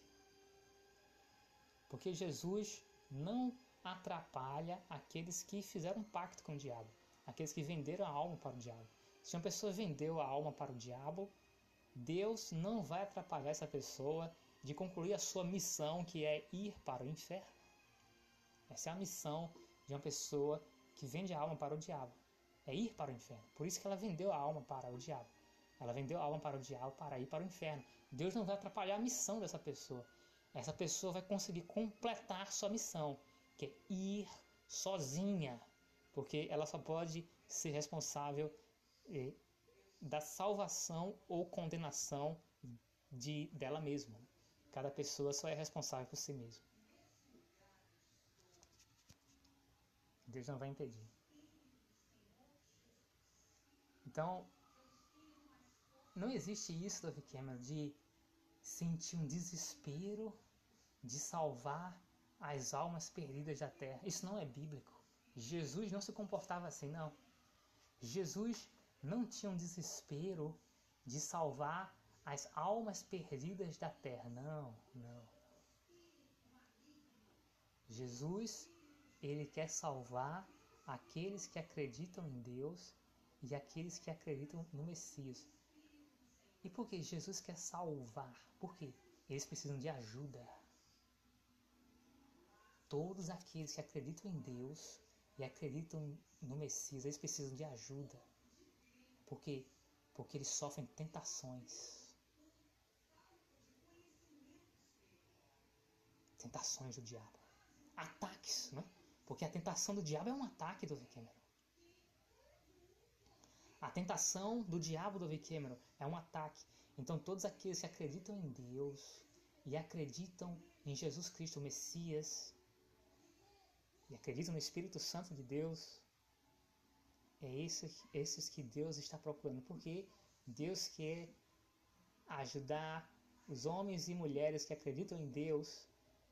porque Jesus não atrapalha aqueles que fizeram um pacto com o diabo, aqueles que venderam a alma para o diabo. Se uma pessoa vendeu a alma para o diabo, Deus não vai atrapalhar essa pessoa de concluir a sua missão, que é ir para o inferno. Essa é a missão de uma pessoa que vende a alma para o diabo é ir para o inferno. Por isso que ela vendeu a alma para o diabo. Ela vendeu a alma para o diabo para ir para o inferno. Deus não vai atrapalhar a missão dessa pessoa. Essa pessoa vai conseguir completar sua missão, que é ir sozinha, porque ela só pode ser responsável eh, da salvação ou condenação de dela mesma. Cada pessoa só é responsável por si mesma. Deus não vai impedir. Então, não existe isso, Dove Cameron, de sentir um desespero de salvar as almas perdidas da terra. Isso não é bíblico. Jesus não se comportava assim, não. Jesus não tinha um desespero de salvar as almas perdidas da terra. Não, não. Jesus, ele quer salvar aqueles que acreditam em Deus e aqueles que acreditam no Messias. E por que Jesus quer salvar? Por quê? Eles precisam de ajuda. Todos aqueles que acreditam em Deus e acreditam no Messias, eles precisam de ajuda. Por quê? Porque eles sofrem tentações. Tentações do diabo. Ataques, né? Porque a tentação do diabo é um ataque do Cameron. A tentação do diabo do Cameron é um ataque. Então todos aqueles que acreditam em Deus e acreditam em Jesus Cristo, o Messias, e acreditam no Espírito Santo de Deus, é esse, esses que Deus está procurando, porque Deus quer ajudar os homens e mulheres que acreditam em Deus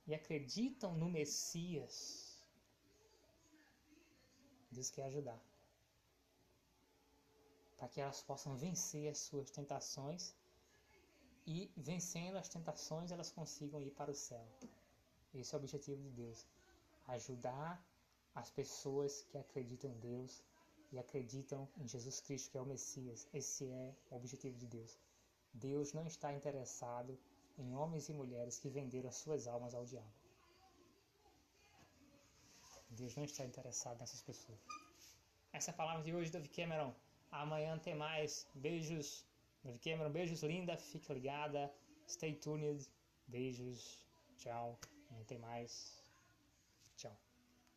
e acreditam no Messias. Deus quer ajudar para que elas possam vencer as suas tentações e vencendo as tentações elas consigam ir para o céu. Esse é o objetivo de Deus, ajudar as pessoas que acreditam em Deus e acreditam em Jesus Cristo, que é o Messias. Esse é o objetivo de Deus. Deus não está interessado em homens e mulheres que venderam as suas almas ao diabo. Deus não está interessado nessas pessoas. Essa é a palavra de hoje, David Cameron. Amanhã tem mais. Beijos. Cameron, beijos linda. Fique ligada. Stay tuned. Beijos. Tchau. Amanhã tem mais.